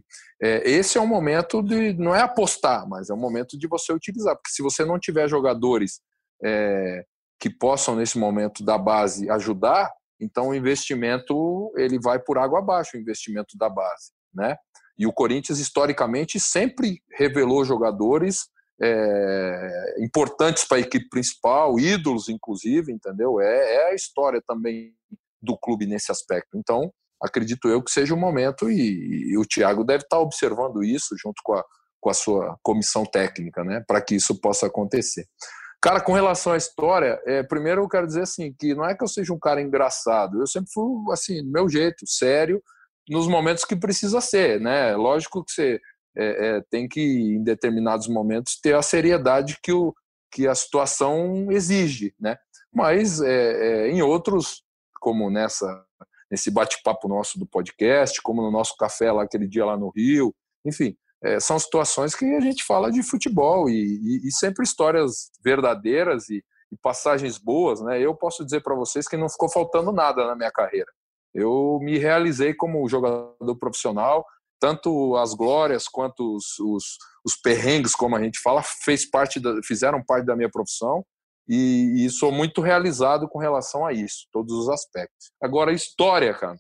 Speaker 6: é, esse é um momento de, não é apostar, mas é um momento de você utilizar, porque se você não tiver jogadores é, que possam, nesse momento da base, ajudar, então o investimento ele vai por água abaixo, o investimento da base, né? E o Corinthians historicamente sempre revelou jogadores é, importantes para a equipe principal, ídolos, inclusive, entendeu? É, é, a história também do clube nesse aspecto. Então, acredito eu que seja o momento e, e o Thiago deve estar observando isso junto com a, com a sua comissão técnica, né, para que isso possa acontecer. Cara, com relação à história, é, primeiro eu quero dizer assim, que não é que eu seja um cara engraçado, eu sempre fui, assim, do meu jeito, sério, nos momentos que precisa ser, né? Lógico que você é, é, tem que, em determinados momentos, ter a seriedade que, o, que a situação exige, né? Mas é, é, em outros, como nessa nesse bate-papo nosso do podcast, como no nosso café lá aquele dia lá no Rio, enfim, é, são situações que a gente fala de futebol e, e, e sempre histórias verdadeiras e, e, passagens boas, né? Eu posso dizer para vocês que não ficou faltando nada na minha carreira. Eu me realizei como jogador profissional, tanto as glórias quanto os, os, os perrengues, como a gente fala, fez parte da, fizeram parte da minha profissão e, e, sou muito realizado com relação a isso, todos os aspectos. Agora, história, cara.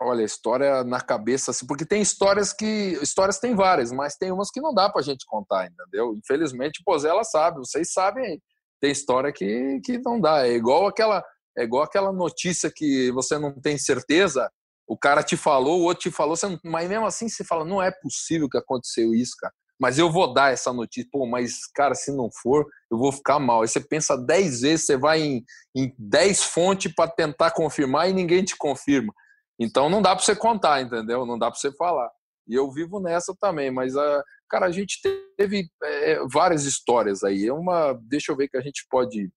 Speaker 6: Olha, história na cabeça, assim, porque tem histórias que. Histórias tem várias, mas tem umas que não dá pra gente contar, entendeu? Infelizmente, pois ela sabe, vocês sabem, tem história que, que não dá. É igual aquela. É igual aquela notícia que você não tem certeza, o cara te falou, o outro te falou, não, mas mesmo assim você fala, não é possível que aconteceu isso, cara. Mas eu vou dar essa notícia, pô, mas cara, se não for, eu vou ficar mal. Aí você pensa dez vezes, você vai em, em dez fontes para tentar confirmar e ninguém te confirma. Então não dá para você contar, entendeu? Não dá para você falar. E eu vivo nessa também, mas a, cara, a gente teve é, várias histórias aí. Uma, deixa eu ver que a gente pode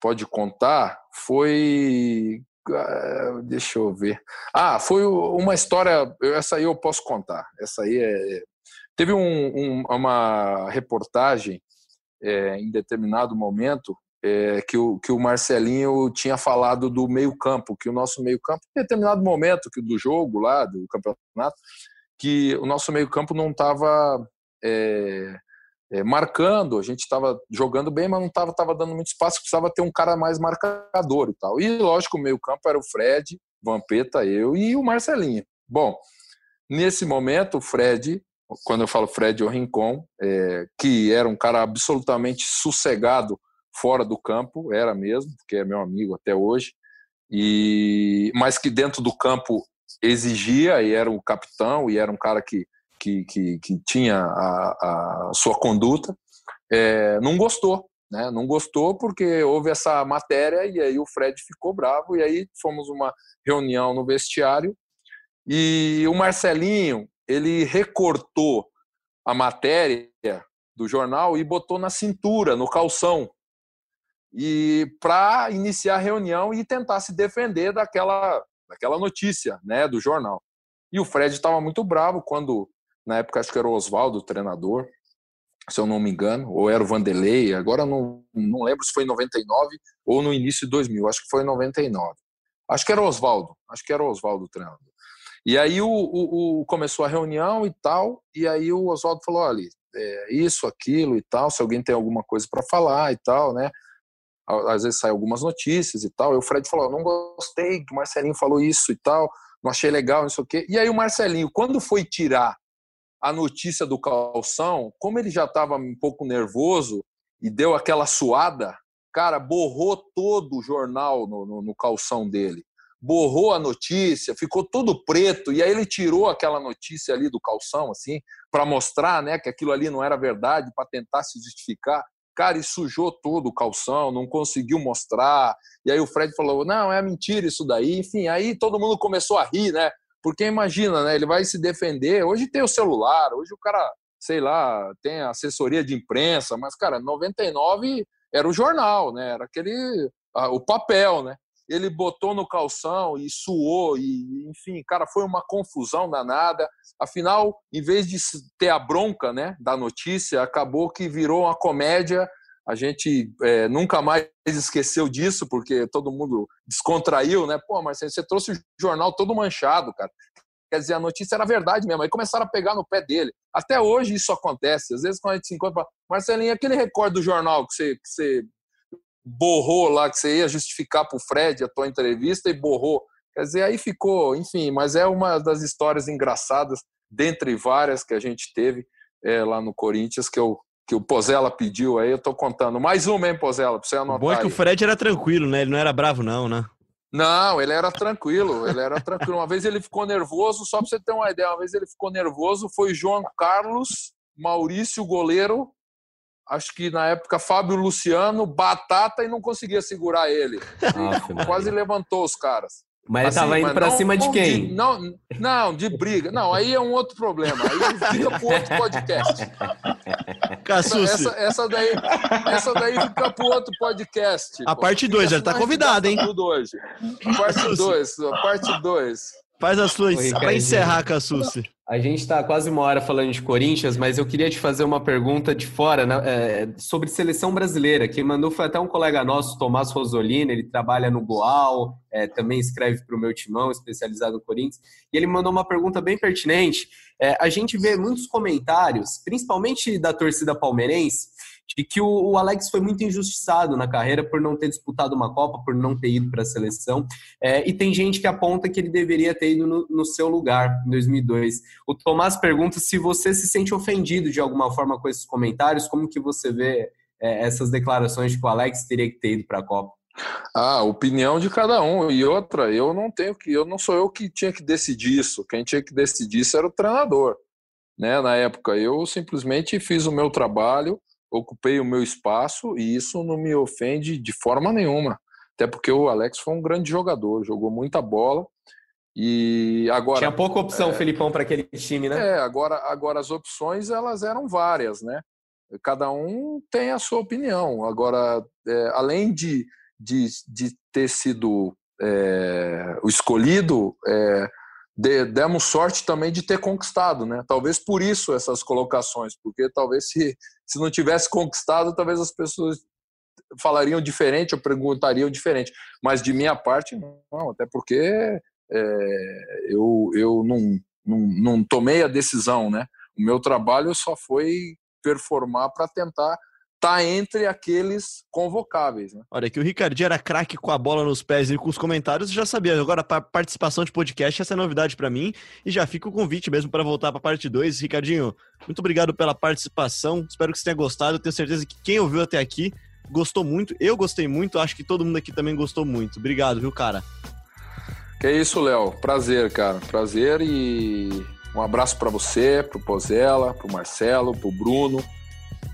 Speaker 6: pode contar. Foi ah, deixa eu ver. Ah, foi uma história. Essa aí eu posso contar. Essa aí é. Teve um, um, uma reportagem é, em determinado momento é, que, o, que o Marcelinho tinha falado do meio-campo, que o nosso meio-campo, em determinado momento que do jogo lá, do campeonato, que o nosso meio-campo não estava é, é, marcando, a gente estava jogando bem, mas não estava tava dando muito espaço, precisava ter um cara mais marcador e tal. E lógico, o meio-campo era o Fred, Vampeta, eu e o Marcelinho. Bom, nesse momento, o Fred, quando eu falo Fred Rincon, é, que era um cara absolutamente sossegado fora do campo, era mesmo, porque é meu amigo até hoje, e mas que dentro do campo exigia e era o capitão e era um cara que que, que, que tinha a, a, sua conduta, é, não gostou. Né? Não gostou porque houve essa matéria e aí o Fred ficou bravo e aí fomos uma reunião no vestiário e o Marcelinho ele recortou a matéria do jornal e botou na cintura, no calção, e para iniciar a reunião e tentar se defender daquela, daquela notícia, né, do jornal. E o Fred estava muito bravo quando na época acho que era o Oswaldo, o treinador, se eu não me engano, ou era o Vanderlei, agora não, não lembro se foi em 99 ou no início de 2000, acho que foi em 99. Acho que era o Oswaldo, acho que era o Oswaldo o treinador. E aí o, o, o, começou a reunião e tal, e aí o Oswaldo falou, olha, é, isso, aquilo e tal, se alguém tem alguma coisa para falar e tal, né? Às vezes saem algumas notícias e tal, e o Fred falou, não gostei que o Marcelinho falou isso e tal, não achei legal, não sei o quê. E aí o Marcelinho, quando foi tirar a notícia do calção, como ele já estava um pouco nervoso e deu aquela suada, cara, borrou todo o jornal no, no, no, calção dele. Borrou a notícia, ficou todo preto, e aí ele tirou aquela notícia ali do calção, assim, para mostrar né, que aquilo ali não era verdade, para tentar se justificar. Cara, e sujou todo o calção, não conseguiu mostrar. E aí o Fred falou: não, é mentira isso daí. Enfim, aí todo mundo começou a rir, né? Porque imagina, né? Ele vai se defender. Hoje tem o celular, hoje o cara, sei lá, tem assessoria de imprensa, mas, cara, 99 era o jornal, né? Era aquele. o papel, né? Ele botou no calção e suou, e enfim, cara, foi uma confusão danada. Afinal, em vez de ter a bronca né, da notícia, acabou que virou uma comédia a gente é, nunca mais esqueceu disso, porque todo mundo descontraiu, né? Pô, Marcelo, você trouxe o jornal todo manchado, cara. Quer dizer, a notícia era verdade mesmo. Aí começaram a pegar no pé dele. Até hoje isso acontece. Às vezes, quando a gente se encontra, Marcelinho, aquele recorde do jornal que você, que você borrou lá, que você ia justificar para o Fred a tua entrevista e borrou. Quer dizer, aí ficou, enfim, mas é uma das histórias engraçadas, dentre várias que a gente teve é, lá no Corinthians, que eu que o Pozella pediu aí, eu tô contando. Mais uma, hein, Pozella, pra você anotar. O
Speaker 1: bom é que
Speaker 6: aí.
Speaker 1: o Fred era tranquilo, né? Ele não era bravo, não, né?
Speaker 6: Não, ele era tranquilo, ele era tranquilo. Uma vez ele ficou nervoso, só para você ter uma ideia, uma vez ele ficou nervoso, foi João Carlos, Maurício, goleiro, acho que na época Fábio Luciano, Batata e não conseguia segurar ele. Ah, quase levantou os caras.
Speaker 2: Mas ele assim, tava indo para cima de quem?
Speaker 6: De, não, não, de briga. Não, aí é um outro problema. Aí fica pro outro podcast. Essa, essa, daí, essa daí fica pro outro podcast.
Speaker 1: A pô. parte 2, já tá convidado, hein?
Speaker 6: Tudo hoje. Parte 2, parte 2.
Speaker 1: Faz as suas para encerrar, Cassucci.
Speaker 2: A gente está quase uma hora falando de Corinthians, mas eu queria te fazer uma pergunta de fora né, é, sobre seleção brasileira. Quem mandou foi até um colega nosso, Tomás Rosolino, ele trabalha no Goal, é, também escreve para o meu timão, especializado no Corinthians, e ele mandou uma pergunta bem pertinente. É, a gente vê muitos comentários, principalmente da torcida palmeirense, de que o, o, Alex foi muito injustiçado na carreira por não ter disputado uma Copa, por não ter ido para a seleção. É, e tem gente que aponta que ele deveria ter ido no, no, seu lugar em 2002. O Tomás pergunta se você se sente ofendido de alguma forma com esses comentários, como que você vê é, essas declarações de que o Alex teria que ter ido para a Copa?
Speaker 6: Ah, opinião de cada um. E outra, eu não tenho que, eu não sou eu que tinha que decidir isso. Quem tinha que decidir isso era o treinador. Né? Na época, eu simplesmente fiz o meu trabalho, ocupei o meu espaço e isso não me ofende de forma nenhuma. Até porque o Alex foi um grande jogador, jogou muita bola. E agora
Speaker 2: tinha pouca opção, é, Felipão, para aquele time, né?
Speaker 6: É, agora, agora as opções elas eram várias, né? Cada um tem a sua opinião. Agora, é, além de, de, de ter sido é, o escolhido, é, de, demos sorte também de ter conquistado, né? Talvez por isso essas colocações, porque talvez se, se não tivesse conquistado, talvez as pessoas falariam diferente ou perguntariam diferente. Mas de minha parte, não, até porque é, eu, eu não, não, não tomei a decisão, né? O meu trabalho só foi performar para tentar tá entre aqueles convocáveis. Né?
Speaker 1: Olha, que o Ricardinho era craque com a bola nos pés e com os comentários, já sabia. Agora, a participação de podcast, essa é novidade para mim. E já fica o convite mesmo para voltar para a parte 2. Ricardinho, muito obrigado pela participação. Espero que você tenha gostado. Eu tenho certeza que quem ouviu até aqui gostou muito. Eu gostei muito. Acho que todo mundo aqui também gostou muito. Obrigado, viu, cara?
Speaker 6: Que é isso, Léo. Prazer, cara. Prazer e um abraço para você, pro Pozella, pro Marcelo, pro Bruno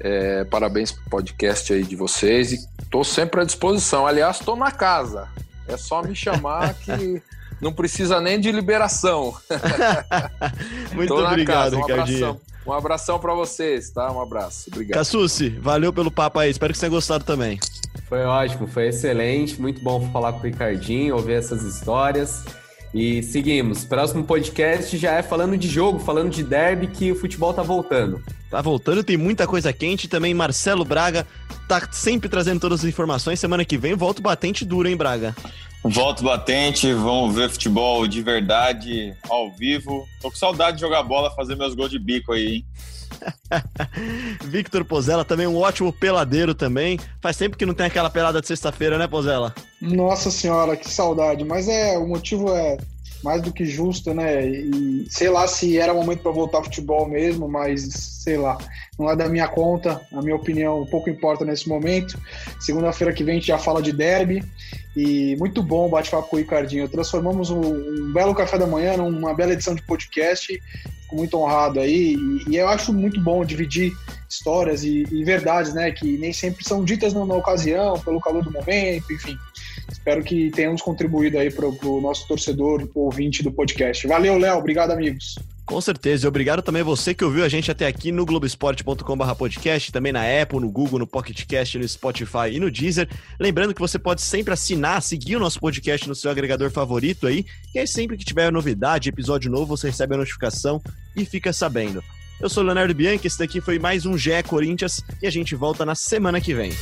Speaker 6: é, parabéns pro podcast aí de vocês e tô sempre à disposição. Aliás, estou na casa. É só me chamar que não precisa nem de liberação.
Speaker 1: Muito obrigado,
Speaker 6: um
Speaker 1: Ricardinho.
Speaker 6: Abração. Um abração para vocês, tá? Um abraço. Obrigado.
Speaker 1: Cassucci, valeu pelo papo aí. Espero que você tenha gostado também.
Speaker 2: Foi ótimo, foi excelente. Muito bom falar com o Ricardinho, ouvir essas histórias. E seguimos. Próximo podcast já é falando de jogo, falando de derby, que o futebol tá voltando.
Speaker 1: Tá voltando, tem muita coisa quente. Também Marcelo Braga tá sempre trazendo todas as informações. Semana que vem volto batente duro, hein, Braga?
Speaker 4: Volto batente, vamos ver futebol de verdade, ao vivo. Tô com saudade de jogar bola, fazer meus gols de bico aí, hein?
Speaker 1: Victor Pozella, também um ótimo peladeiro também. Faz tempo que não tem aquela pelada de sexta-feira, né, Pozella?
Speaker 3: Nossa senhora, que saudade. Mas é, o motivo é mais do que justo, né? E sei lá se era momento para voltar ao futebol mesmo, mas sei lá, não é da minha conta, a minha opinião pouco importa nesse momento. Segunda-feira que vem a gente já fala de derby e muito bom bate-papo com o Ricardinho. Transformamos um, um, belo café da manhã numa bela edição de podcast. Fico muito honrado aí e, e eu acho muito bom dividir histórias e, e, verdades, né? Que nem sempre são ditas na, na ocasião, pelo calor do momento, enfim. Espero que tenhamos contribuído aí para o nosso torcedor, ouvinte do podcast. Valeu, Léo. Obrigado, amigos.
Speaker 1: Com certeza, e obrigado também a você que ouviu a gente até aqui no globesport.com.br podcast, também na Apple, no Google, no PocketCast, no Spotify e no Deezer. Lembrando que você pode sempre assinar, seguir o nosso podcast no seu agregador favorito aí, e aí sempre que tiver novidade, episódio novo, você recebe a notificação e fica sabendo. Eu sou o Leonardo Bianchi, esse daqui foi mais um GE Corinthians e a gente volta na semana que vem.